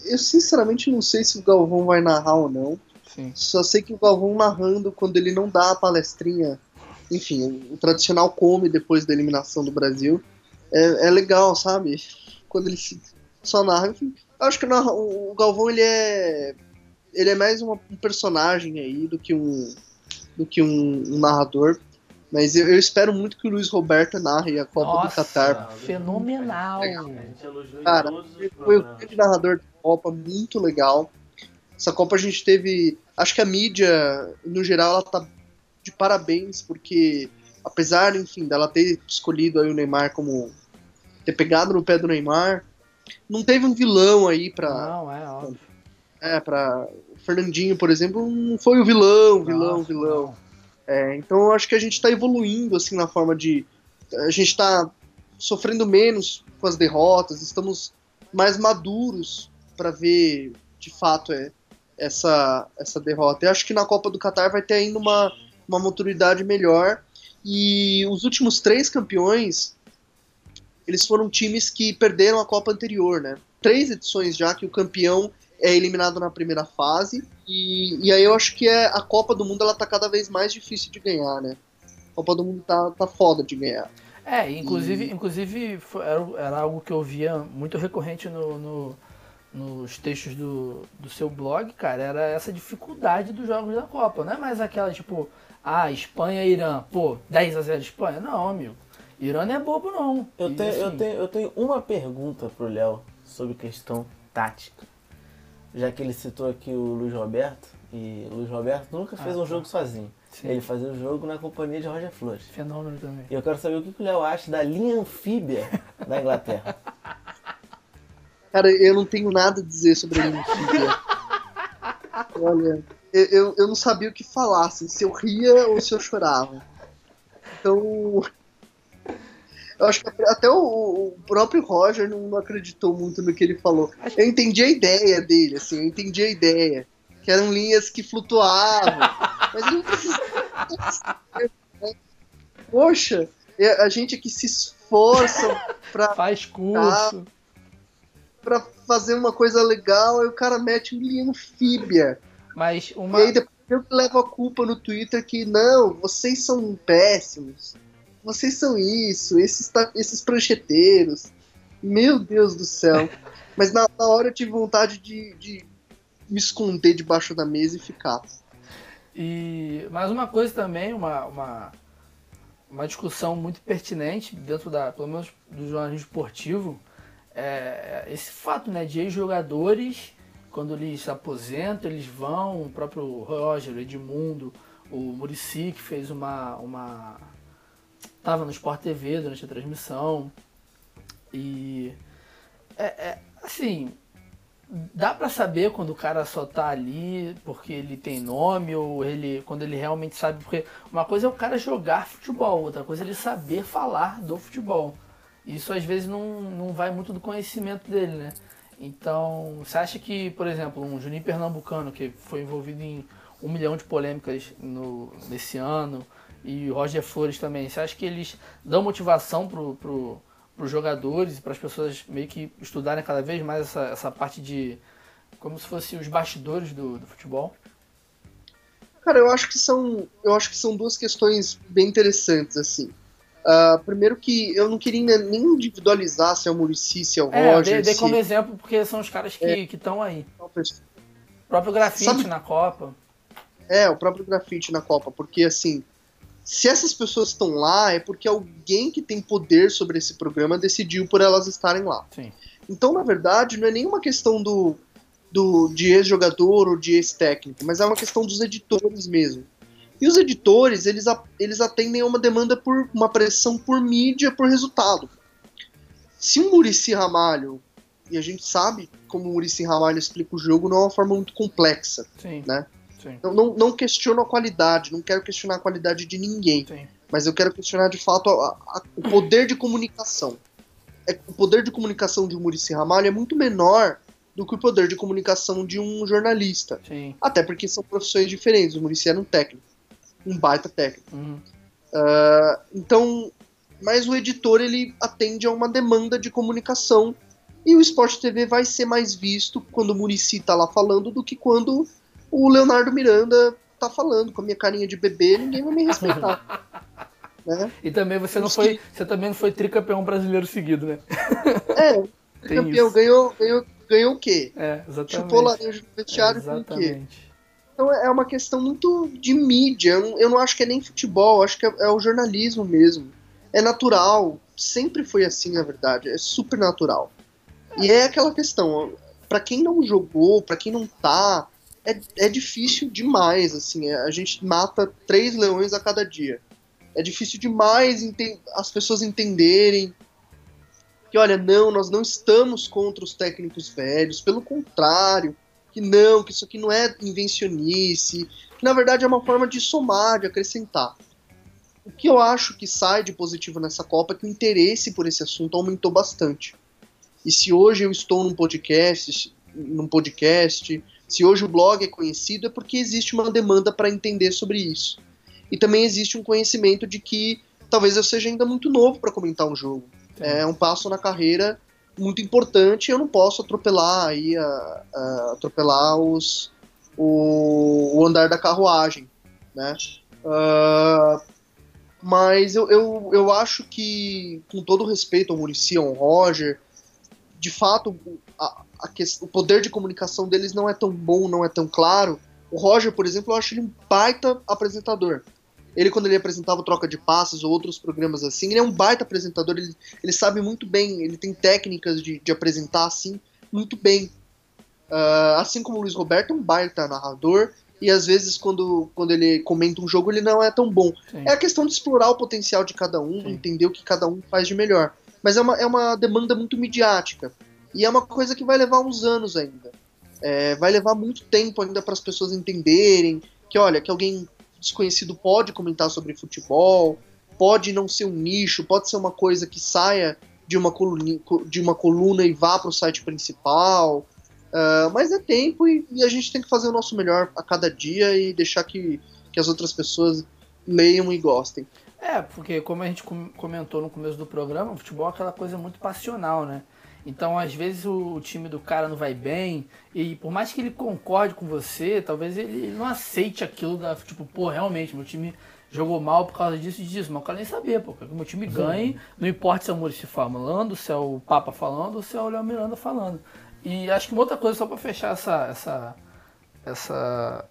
Eu sinceramente não sei se o Galvão vai narrar ou não. Sim. Só sei que o Galvão narrando quando ele não dá a palestrinha enfim, o tradicional come depois da eliminação do Brasil. É, é legal, sabe? Quando ele só narra. Enfim, eu acho que o Galvão ele é. Ele é mais uma, um personagem aí do que um. do que um, um narrador. Mas eu, eu, espero muito que o Luiz Roberto narre a Copa Nossa, do Catar. Fenomenal! Cara, ele foi o grande narrador da Copa, muito legal. Essa Copa a gente teve. Acho que a mídia, no geral, ela tá de parabéns, porque apesar, enfim, dela ter escolhido aí o Neymar como. ter pegado no pé do Neymar, não teve um vilão aí pra. Não, é óbvio. É, pra. O Fernandinho, por exemplo, não foi o vilão, vilão, Nossa, vilão. É, então eu acho que a gente tá evoluindo, assim, na forma de. A gente tá sofrendo menos com as derrotas, estamos mais maduros para ver de fato é, essa, essa derrota. Eu acho que na Copa do Catar vai ter ainda uma, uma maturidade melhor. E os últimos três campeões, eles foram times que perderam a Copa anterior, né? Três edições já que o campeão é eliminado na primeira fase. E, e aí eu acho que é, a Copa do Mundo ela tá cada vez mais difícil de ganhar, né? A Copa do Mundo tá, tá foda de ganhar. É, inclusive, e... inclusive era, algo que eu via muito recorrente no, no, nos textos do, do seu blog, cara, era essa dificuldade dos jogos da Copa. Não é mais aquela, tipo, ah, Espanha e Irã, pô, 10 a 0 Espanha. Não, amigo. Irã não é bobo, não. Eu, e, tenho, assim... eu, tenho, eu tenho uma pergunta pro Léo sobre questão tática. Já que ele citou aqui o Luiz Roberto, e o Luiz Roberto nunca fez ah, um tá. jogo sozinho. Sim. Ele fazia o jogo na companhia de Roger Flores. Fenômeno também. E eu quero saber o que o Léo acha da linha anfíbia da Inglaterra. Cara, eu não tenho nada a dizer sobre a linha anfíbia. Olha, eu, eu, eu não sabia o que falar, assim, se eu ria ou se eu chorava. Então, eu acho que até o, o próprio Roger não acreditou muito no que ele falou. Eu entendi a ideia dele, assim, eu entendi a ideia. Que eram linhas que flutuavam. mas ele não precisa. Poxa, a gente aqui se esforça pra. Faz curso. Pra fazer uma coisa legal, aí o cara mete um linha anfíbia. Mas uma. E aí depois eu levo a culpa no Twitter que não, vocês são péssimos vocês são isso, esses, esses prancheteiros. Meu Deus do céu. Mas na, na hora eu tive vontade de, de me esconder debaixo da mesa e ficar. E mais uma coisa também, uma, uma, uma discussão muito pertinente dentro da, pelo menos do jornalismo esportivo, é esse fato né, de ex-jogadores, quando eles se aposentam, eles vão, o próprio Roger, Edmundo, o Murici, que fez uma, uma Tava no Sport TV durante a transmissão. E. É, é assim. Dá para saber quando o cara só tá ali porque ele tem nome ou ele quando ele realmente sabe. Porque uma coisa é o cara jogar futebol, outra coisa é ele saber falar do futebol. Isso às vezes não, não vai muito do conhecimento dele, né? Então, você acha que, por exemplo, um Juninho Pernambucano, que foi envolvido em um milhão de polêmicas no, nesse ano, e Roger Flores também, você acha que eles dão motivação pro, pro, os jogadores e para as pessoas meio que estudarem cada vez mais essa, essa parte de. como se fosse os bastidores do, do futebol? Cara, eu acho que são. Eu acho que são duas questões bem interessantes, assim. Uh, primeiro que eu não queria nem individualizar se é o Murici, se é o é, Roger. Dei, dei como exemplo porque são os caras que é. estão aí. O próprio grafite Sabe... na Copa. É, o próprio grafite na Copa, porque assim, se essas pessoas estão lá, é porque alguém que tem poder sobre esse programa decidiu por elas estarem lá. Sim. Então, na verdade, não é nenhuma questão do, do de ex-jogador ou de ex-técnico, mas é uma questão dos editores mesmo. E os editores, eles, eles atendem a uma demanda por uma pressão por mídia, por resultado. Se um Murici Ramalho, e a gente sabe como o Murici Ramalho explica o jogo, não é uma forma muito complexa, Sim. né? Não, não, não, questiono a qualidade, não quero questionar a qualidade de ninguém. Sim. Mas eu quero questionar de fato a, a, o poder de comunicação. É, o poder de comunicação de um Murici Ramalho é muito menor do que o poder de comunicação de um jornalista. Sim. Até porque são profissões diferentes. O Murici era um técnico, um baita técnico. Uhum. Uh, então, mas o editor ele atende a uma demanda de comunicação e o Sport TV vai ser mais visto quando o Murici está lá falando do que quando o Leonardo Miranda tá falando com a minha carinha de bebê, ninguém vai me respeitar. né? E também você não foi, você também não foi tricampeão brasileiro seguido, né? É, tricampeão ganhou, ganhou, ganhou o quê? É, exatamente. Chupou laranja no vestiário com o quê? Então é uma questão muito de mídia. Eu não, eu não acho que é nem futebol, acho que é, é o jornalismo mesmo. É natural, sempre foi assim, na verdade. É super natural. E é aquela questão, para quem não jogou, para quem não tá, é, é difícil demais, assim, a gente mata três leões a cada dia. É difícil demais as pessoas entenderem que, olha, não, nós não estamos contra os técnicos velhos, pelo contrário, que não, que isso aqui não é invencionice, que na verdade é uma forma de somar, de acrescentar. O que eu acho que sai de positivo nessa Copa é que o interesse por esse assunto aumentou bastante. E se hoje eu estou num podcast, num podcast, se hoje o blog é conhecido, é porque existe uma demanda para entender sobre isso. E também existe um conhecimento de que talvez eu seja ainda muito novo para comentar um jogo. É um passo na carreira muito importante. Eu não posso atropelar aí a, a atropelar os o, o, andar da carruagem, né? Uh, mas eu, eu, eu acho que, com todo respeito ao Muricy, ao Roger, de fato, a, a o poder de comunicação deles não é tão bom, não é tão claro. O Roger, por exemplo, eu acho ele um baita apresentador. Ele, quando ele apresentava Troca de Passos ou outros programas assim, ele é um baita apresentador, ele, ele sabe muito bem, ele tem técnicas de, de apresentar assim muito bem. Uh, assim como o Luiz Roberto é um baita narrador, e às vezes quando, quando ele comenta um jogo ele não é tão bom. Sim. É a questão de explorar o potencial de cada um, Sim. entender o que cada um faz de melhor. Mas é uma, é uma demanda muito midiática. E é uma coisa que vai levar uns anos ainda. É, vai levar muito tempo ainda para as pessoas entenderem que, olha, que alguém desconhecido pode comentar sobre futebol, pode não ser um nicho, pode ser uma coisa que saia de uma coluna, de uma coluna e vá para o site principal. Uh, mas é tempo e, e, a gente tem que fazer o nosso melhor a cada dia e deixar que, que as outras pessoas leiam e gostem. É, porque como a gente comentou no começo do programa, o futebol é aquela coisa muito passional, né? Então, às vezes, o, time do cara não vai bem, e por mais que ele concorde com você, talvez ele, ele não aceite aquilo da. Tipo, pô, realmente, meu time jogou mal por causa disso e disso, mas eu quero nem saber, pô, que meu time ganhe, não importa se é o Maurício falando, se é o Papa falando, ou se é o Léo Miranda falando. E acho que uma outra coisa, só para fechar essa, essa, essa,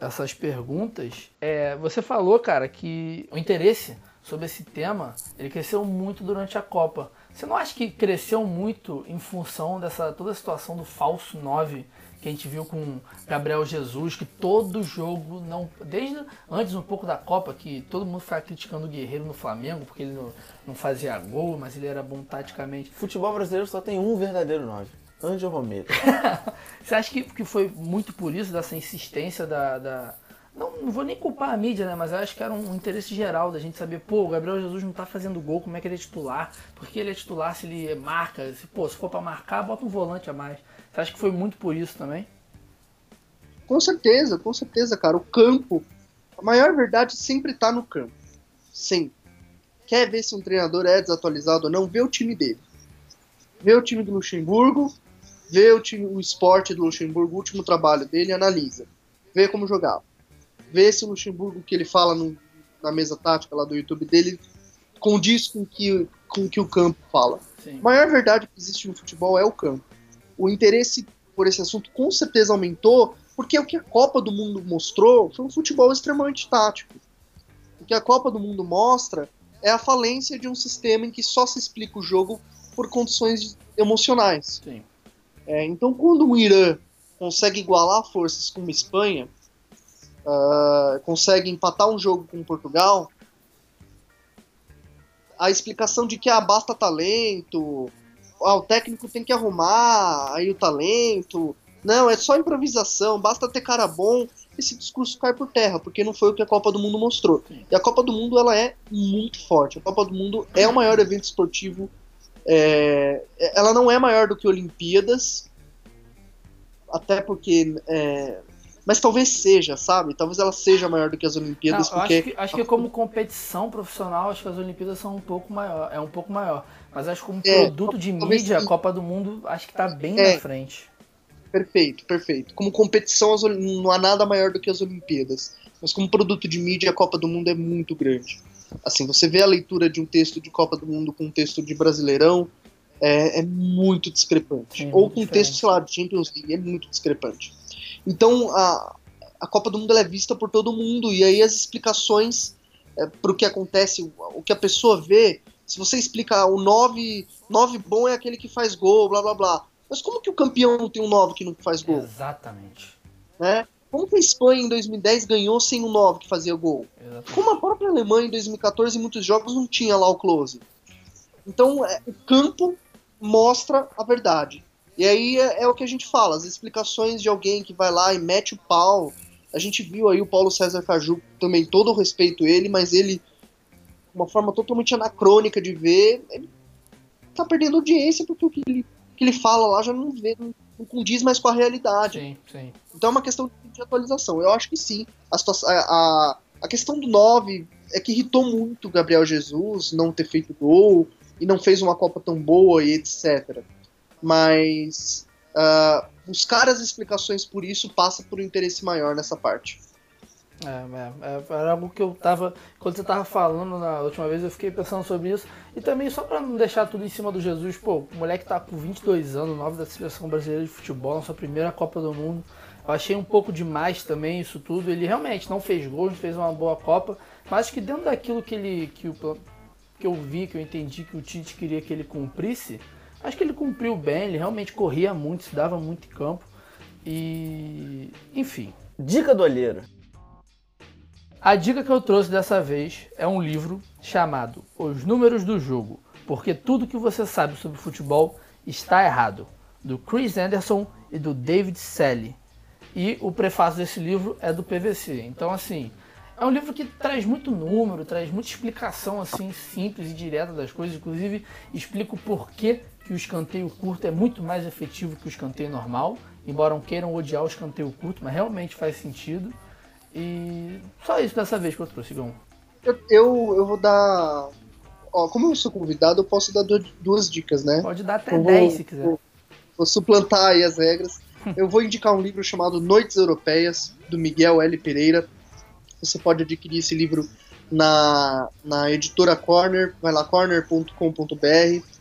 essas perguntas, é, você falou, cara, que o interesse sobre esse tema, ele cresceu muito durante a Copa. Você não acha que cresceu muito em função dessa toda a situação do falso 9 que a gente viu com Gabriel Jesus, que todo jogo não. Desde antes um pouco da Copa, que todo mundo ficava criticando o Guerreiro no Flamengo, porque ele não, não fazia gol, mas ele era bom taticamente. Futebol brasileiro só tem um verdadeiro 9. Ângelo Romero. Você acha que, que foi muito por isso, dessa insistência da, da não, não vou nem culpar a mídia, né? Mas acho que era um, interesse geral da gente saber, pô, o Gabriel Jesus não tá fazendo gol, como é que ele é titular? Por que ele é titular se ele marca? Se, pô, se for para marcar, bota um volante a mais. Você acha que foi muito por isso também? Com certeza, com certeza, cara. O campo, a maior verdade sempre tá no campo. Sempre. Quer ver se um treinador é desatualizado ou não? Vê o time dele. Vê o time do Luxemburgo, vê o, time, o esporte do Luxemburgo, o último trabalho dele, analisa. Vê como jogava ver se o Luxemburgo que ele fala no, na mesa tática lá do YouTube dele condiz com que, com que o campo fala. Sim. A maior verdade que existe no futebol é o campo. O interesse por esse assunto com certeza aumentou, porque o que a Copa do Mundo mostrou foi um futebol extremamente tático. O que a Copa do Mundo mostra é a falência de um sistema em que só se explica o jogo por condições emocionais. É, então, quando o Irã consegue igualar forças com a Espanha, uh, consegue empatar um jogo com Portugal, a explicação de que ah, basta talento, ah, o técnico tem que arrumar aí o talento, não, é só improvisação, basta ter cara bom, esse discurso cai por terra, porque não foi o que a Copa do Mundo mostrou. E a Copa do Mundo ela é muito forte. A Copa do Mundo é o maior evento esportivo. É, ela não é maior do que Olimpíadas, até porque é, mas talvez seja, sabe? Talvez ela seja maior do que as Olimpíadas. Não, porque... acho, que, acho que como competição profissional, acho que as Olimpíadas são um pouco maior, é um pouco maior. Mas acho que como é, produto de mídia, sim. a Copa do Mundo acho que está bem é, na frente. Perfeito, perfeito. Como competição, não há nada maior do que as Olimpíadas. Mas como produto de mídia, a Copa do Mundo é muito grande. Assim, você vê a leitura de um texto de Copa do Mundo com um texto de Brasileirão, é, é muito discrepante. Ou com um texto, sei lá, de Champions League, é muito discrepante. Então a, a Copa do Mundo é vista por todo mundo e aí as explicações é, para o que acontece, o que a pessoa vê, se você explicar o 9, 9 bom é aquele que faz gol, blá blá blá. Mas como que o campeão tem um 9 que não faz gol? Exatamente. Né? Como que a Espanha em 2010 ganhou sem um 9 que fazia gol? Exatamente. Como a própria Alemanha em 2014 em muitos jogos não tinha lá o close. Então é, o campo mostra a verdade. E aí é, é, o que a gente fala, as explicações de alguém que vai lá e mete o pau. A gente viu aí o Paulo César Caju, também todo o respeito a ele, mas ele, uma forma totalmente anacrônica de ver, ele tá perdendo audiência porque o que ele, que ele fala lá já não vê, não, não condiz mais com a realidade. Sim, sim. Então é uma questão de atualização. Eu acho que sim. A, a, a questão do 9 é que irritou muito o Gabriel Jesus não ter feito gol e não fez uma Copa tão boa e etc. mas uh, buscar as explicações por isso passa por um interesse maior nessa parte. É, é, é, era algo que eu tava. Quando você tava falando na última vez, eu fiquei pensando sobre isso. E também, só para não deixar tudo em cima do Jesus, pô, o moleque tá com 22 anos, nove da seleção brasileira de futebol, na sua primeira Copa do Mundo. Eu achei um pouco demais também isso tudo. Ele realmente não fez gols, não fez uma boa Copa, mas que dentro daquilo que ele. Que, o, que eu vi, que eu entendi que o Tite queria que ele cumprisse, acho que ele cumpriu bem, ele realmente corria muito, se dava muito em campo. E. Enfim. Dica do olheiro. A dica que eu trouxe dessa vez é um livro chamado Os Números do Jogo, porque tudo que você sabe sobre futebol está errado, do Chris Anderson e do David Selle. E o prefácio desse livro é do PVC. Então, assim, é um livro que traz muito número, traz muita explicação assim simples e direta das coisas, inclusive explica o porquê que o escanteio curto é muito mais efetivo que o escanteio normal, embora não queiram odiar o escanteio curto, mas realmente faz sentido. E só isso dessa vez que eu trouxe, Gão. Eu, eu, eu, vou dar. Ó, como eu sou convidado, eu posso dar duas dicas, né? Pode dar até 10 se quiser. Vou, vou suplantar aí as regras. eu vou indicar um livro chamado Noites Europeias, do Miguel L. Pereira. Você pode adquirir esse livro na, na editora Corner, vai lá, corner.com.br.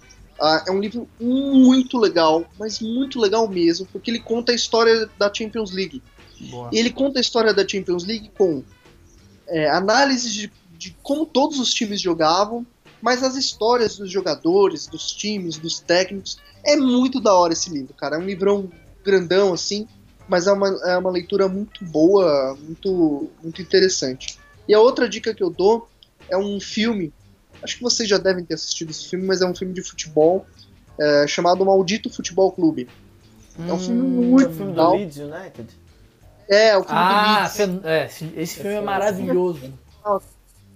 Ah, é um livro muito legal, mas muito legal mesmo, porque ele conta a história da Champions League. Boa. E ele conta a história da Champions League com é, análises de, de como todos os times jogavam, mas as histórias dos jogadores, dos times, dos técnicos. É muito da hora esse livro, cara. É um livrão grandão, assim, mas é uma, é uma leitura muito boa, muito, muito interessante. E a outra dica que eu dou é um filme. Acho que vocês já devem ter assistido esse filme, mas é um filme de futebol é, chamado Maldito Futebol Clube. Hum, é um filme muito é o filme legal. do Leeds United? É, o filme ah, do é, esse filme é maravilhoso.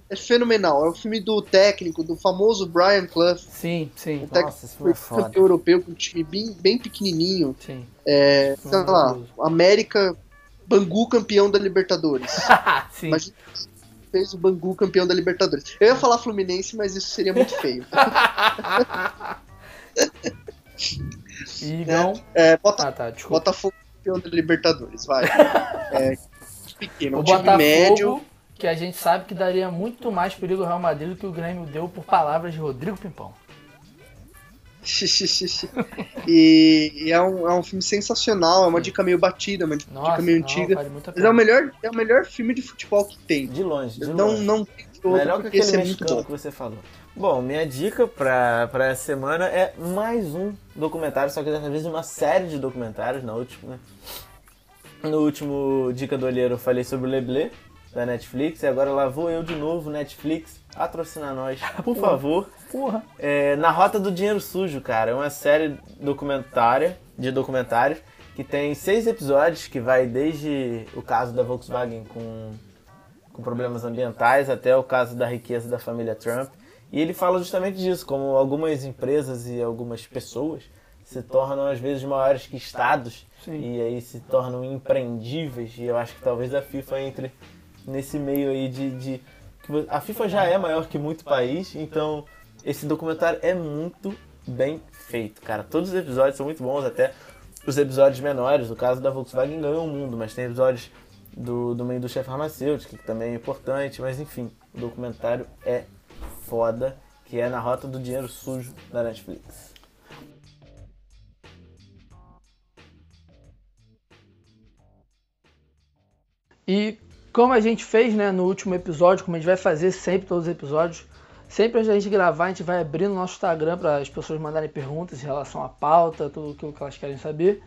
É fenomenal. É o filme do técnico, do famoso Brian Clough. Sim, sim. O técnico Nossa, esse filme é foda. europeu com um time bem, bem pequenininho. Sim. É, sei lá, América, Bangu campeão da Libertadores. sim. Imagina fez o Bangu campeão da Libertadores. Eu ia falar Fluminense, mas isso seria muito feio. Igão. É, é, Bota, ah, tá, Botafogo campeão da Libertadores, vai. é, pequeno, o um time Botafogo, médio. Que a gente sabe que daria muito mais perigo ao Real Madrid do que o Grêmio deu por palavras de Rodrigo Pimpão. e, e é, um, é um filme sensacional, é uma dica meio batida, uma dica Nossa, meio não, antiga. Vale mas é o, melhor, é o melhor filme de futebol que tem. De longe, de não, longe. Não tem outro, Melhor que aquele é mexicano que você falou. Bom, minha dica pra, pra essa semana é mais um documentário, só que dessa vez uma série de documentários, na última, né? No último Dica do Olheiro eu falei sobre o Leblé, da Netflix, e agora lá vou eu de novo, Netflix, patrocinar nós, por Porra. favor. Porra. É, na Rota do Dinheiro Sujo, cara, é uma série documentária, de documentários, que tem seis episódios, que vai desde o caso da Volkswagen com, com problemas ambientais até o caso da riqueza da família Trump. E ele fala justamente disso, como algumas empresas e algumas pessoas se tornam às vezes maiores que estados Sim. e aí se tornam impreendíveis. E eu acho que talvez a FIFA entre nesse meio aí de, de a FIFA já é maior que muito país, então esse documentário é muito bem feito, cara. Todos os episódios são muito bons, até os episódios menores. O caso da Volkswagen ganhou o mundo, mas tem episódios do, do meio do chefe farmacêutico, que também é importante, mas enfim, o documentário é foda, que é Na Rota do Dinheiro Sujo da Netflix. E como a gente fez né, no último episódio, como a gente vai fazer sempre todos os episódios, sempre antes da gente gravar, a gente vai abrir no nosso Instagram para as pessoas mandarem perguntas em relação à pauta, tudo aquilo que elas querem saber.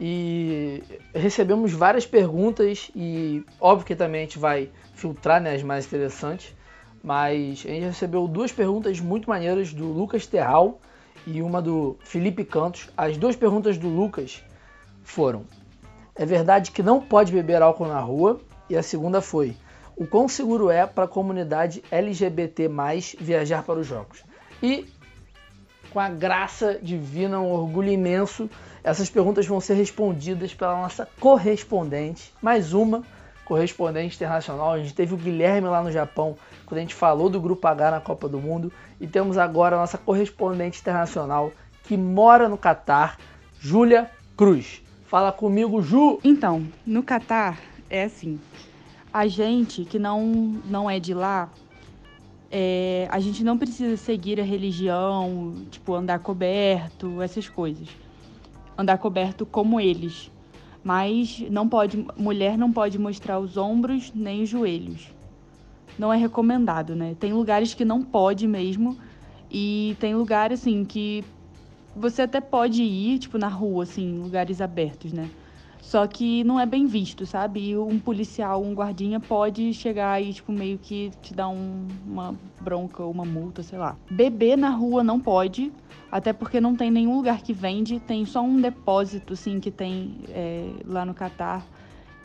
E recebemos várias perguntas e óbvio que também a gente vai filtrar né, as mais interessantes. Mas a gente recebeu duas perguntas muito maneiras do Lucas Terral e uma do Felipe Cantos. As duas perguntas do Lucas foram: É verdade que não pode beber álcool na rua? E a segunda foi: O quão seguro é para a comunidade LGBT viajar para os jogos? E com a graça divina, um orgulho imenso, essas perguntas vão ser respondidas pela nossa correspondente, mais uma correspondente internacional. A gente teve o Guilherme lá no Japão, quando a gente falou do Grupo H na Copa do Mundo. E temos agora a nossa correspondente internacional, que mora no Catar, Júlia Cruz. Fala comigo, Ju. Então, no Catar é assim. A gente que não, não é de lá, é, a gente não precisa seguir a religião, tipo, andar coberto, essas coisas. Andar coberto como eles. Mas não pode, mulher não pode mostrar os ombros nem os joelhos. Não é recomendado, né? Tem lugares que não pode mesmo. E tem lugares, assim, que você até pode ir, tipo, na rua, assim, lugares abertos, né? Só que não é bem visto, sabe? E um policial, um guardinha pode chegar e, tipo, meio que te dar um, uma bronca ou uma multa, sei lá. Beber na rua não pode, até porque não tem nenhum lugar que vende, tem só um depósito, assim, que tem é, lá no Catar,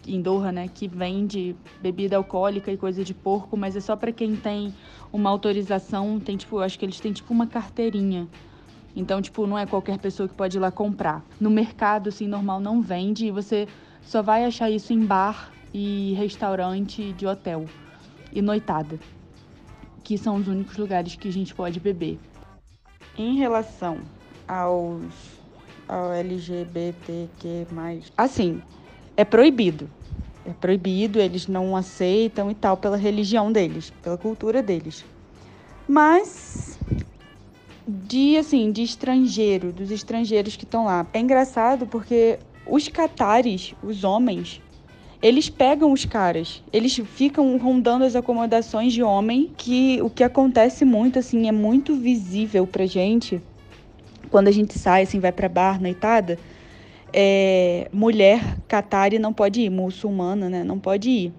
em Doha, né, que vende bebida alcoólica e coisa de porco, mas é só para quem tem uma autorização, tem, tipo, acho que eles têm, tipo, uma carteirinha então, tipo, não é qualquer pessoa que pode ir lá comprar. No mercado, assim, normal não vende e você só vai achar isso em bar e restaurante de hotel e noitada, que são os únicos lugares que a gente pode beber. Em relação aos ao LGBTQ+, assim, é proibido. É proibido, eles não aceitam e tal pela religião deles, pela cultura deles. Mas de assim, de estrangeiro, dos estrangeiros que estão lá. É engraçado porque os catares, os homens, eles pegam os caras, eles ficam rondando as acomodações de homem, que o que acontece muito assim é muito visível pra gente quando a gente sai assim, vai para bar, noitada, é, mulher catari não pode ir, muçulmana, né, não pode ir.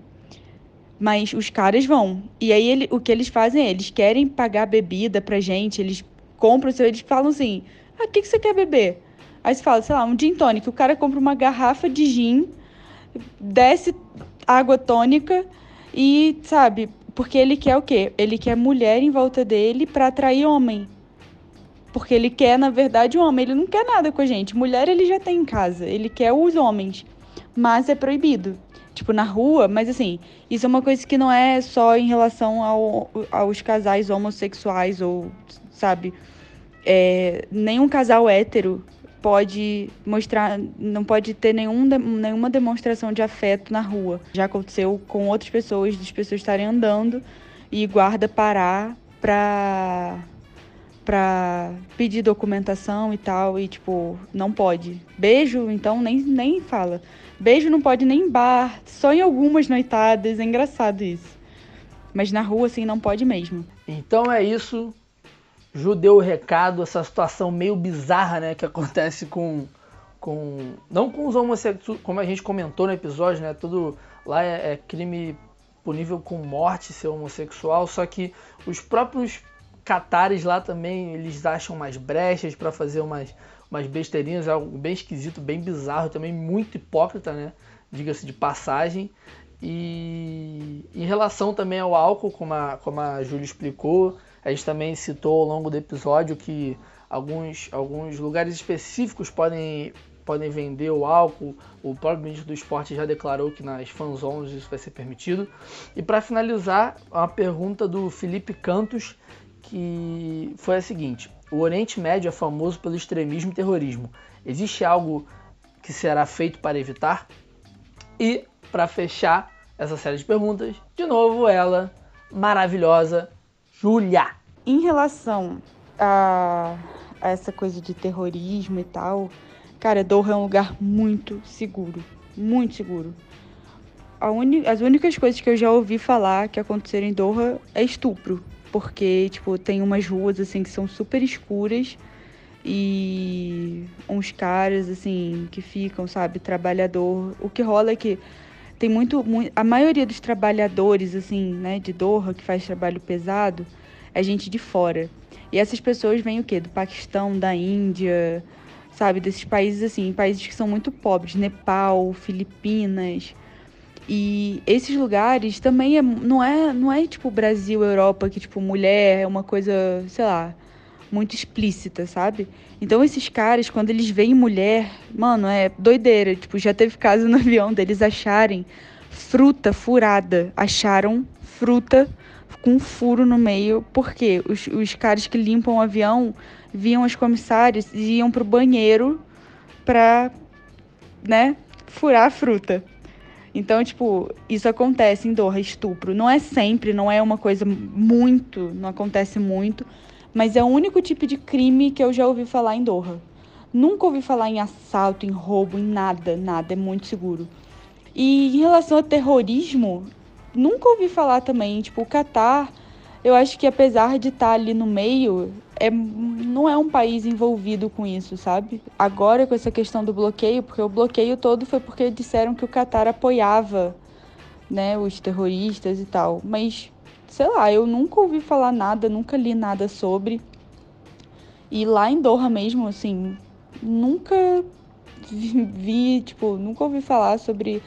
Mas os caras vão. E aí ele, o que eles fazem é, eles querem pagar bebida pra gente, eles compram, eles falam assim: ah, o que, que você quer beber? Aí você fala, sei lá, um gin tônica. O cara compra uma garrafa de gin, desce água tônica e, sabe, porque ele quer o quê? Ele quer mulher em volta dele para atrair homem. Porque ele quer, na verdade, o homem. Ele não quer nada com a gente. Mulher ele já tem em casa. Ele quer os homens. Mas é proibido. Tipo, na rua, mas assim, isso é uma coisa que não é só em relação ao, aos casais homossexuais ou, sabe, é, nenhum casal hétero pode mostrar, não pode ter nenhum, nenhuma demonstração de afeto na rua. Já aconteceu com outras pessoas, das pessoas estarem andando e guarda parar pra, pra pedir documentação e tal, e tipo, não pode. Beijo, então, nem, nem fala. Beijo não pode nem em bar, só em algumas noitadas, é engraçado isso. Mas na rua, assim, não pode mesmo. Então é isso. Ju deu o recado, essa situação meio bizarra, né, que acontece com com não com os homossexuais, como a gente comentou no episódio, né, tudo lá é, é crime punível com morte ser homossexual, só que os próprios catares lá também, eles acham mais brechas para fazer umas umas besteirinhas, algo bem esquisito, bem bizarro, também muito hipócrita, né? Diga-se de passagem. E em relação também ao álcool, como a, como a Júlia explicou, a gente também citou ao longo do episódio que alguns, alguns lugares específicos podem, podem vender o álcool. O próprio ministro do esporte já declarou que nas fanzones isso vai ser permitido. E para finalizar, uma pergunta do Felipe Cantos, que foi a seguinte: O Oriente Médio é famoso pelo extremismo e terrorismo. Existe algo que será feito para evitar? E para fechar essa série de perguntas, de novo ela, maravilhosa, Júlia. Em relação a, a, essa coisa de terrorismo e tal, cara, Doha é um lugar muito seguro. Muito seguro. As únicas coisas que eu já ouvi falar que aconteceram em Doha é estupro. Porque, tipo, tem umas ruas, assim, que são super escuras e uns caras, assim, que ficam, sabe, trabalhador. O que rola é que tem muito, muito, a maioria dos trabalhadores assim, né, de Doha que faz trabalho pesado é gente de fora. E essas pessoas vêm o quê? Do Paquistão, da Índia, sabe, desses países assim, países que são muito pobres, Nepal, Filipinas. E esses lugares também é, não é, não é tipo Brasil, Europa, que tipo mulher é uma coisa, sei lá, muito explícita, sabe? Então esses caras, quando eles veem mulher, mano, é doideira. Tipo, já teve caso no avião deles acharem fruta furada. Acharam fruta com furo no meio, porque os, os caras que limpam o avião viam os comissários e iam pro banheiro pra, né, furar a fruta. Então, tipo, isso acontece em Doha, estupro. Não é sempre, não é uma coisa muito, não acontece muito, mas é o único tipo de crime que eu já ouvi falar em Doha. Nunca ouvi falar em assalto, em roubo, em nada, nada, é muito seguro. E em relação ao terrorismo, nunca ouvi falar também, tipo, o Catar, eu acho que apesar de estar ali no meio, é, não é um país envolvido com isso, sabe? Agora com essa questão do bloqueio, porque o bloqueio todo foi porque disseram que o Catar apoiava, né, os terroristas e tal. Mas, sei lá, eu nunca ouvi falar nada, nunca li nada sobre. E lá em Doha mesmo, assim, nunca vi, tipo, nunca ouvi falar sobre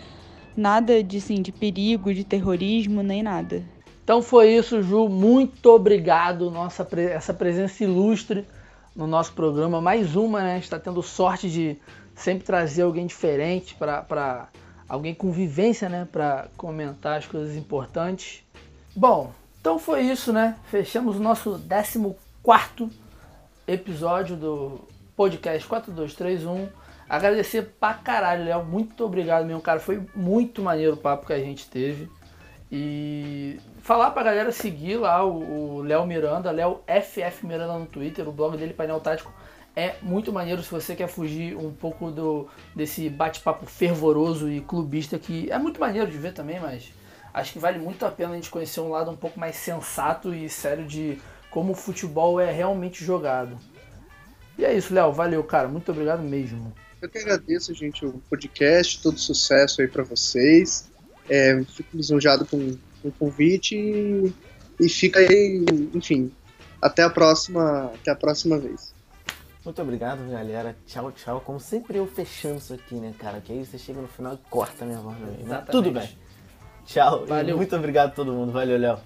nada de, assim, de perigo, de terrorismo, nem nada. Então foi isso, Ju. Muito obrigado, nossa essa presença ilustre no nosso programa. Mais uma, né? A gente está tendo sorte de sempre trazer alguém diferente para alguém com vivência, né? Para comentar as coisas importantes. Bom, então foi isso, né? Fechamos o nosso 14 episódio do podcast 4231. Agradecer pra caralho, Léo. Muito obrigado mesmo, cara. Foi muito maneiro o papo que a gente teve. E falar pra galera seguir lá o Léo Miranda, Léo FF Miranda no Twitter, o blog dele, Painel Tático, é muito maneiro se você quer fugir um pouco do desse bate-papo fervoroso e clubista que é muito maneiro de ver também, mas acho que vale muito a pena a gente conhecer um lado um pouco mais sensato e sério de como o futebol é realmente jogado. E é isso, Léo. Valeu, cara. Muito obrigado mesmo. Eu que agradeço, gente, o podcast, todo sucesso aí para vocês. É, fico lisonjeado com, com o convite e, e fica aí, enfim, até a próxima, até a próxima vez. Muito obrigado, galera. Tchau, tchau. Como sempre eu fechando isso aqui, né, cara? Que aí você chega no final e corta a minha voz. Né? Tudo bem. Tchau. Valeu. Muito obrigado a todo mundo. Valeu, Léo.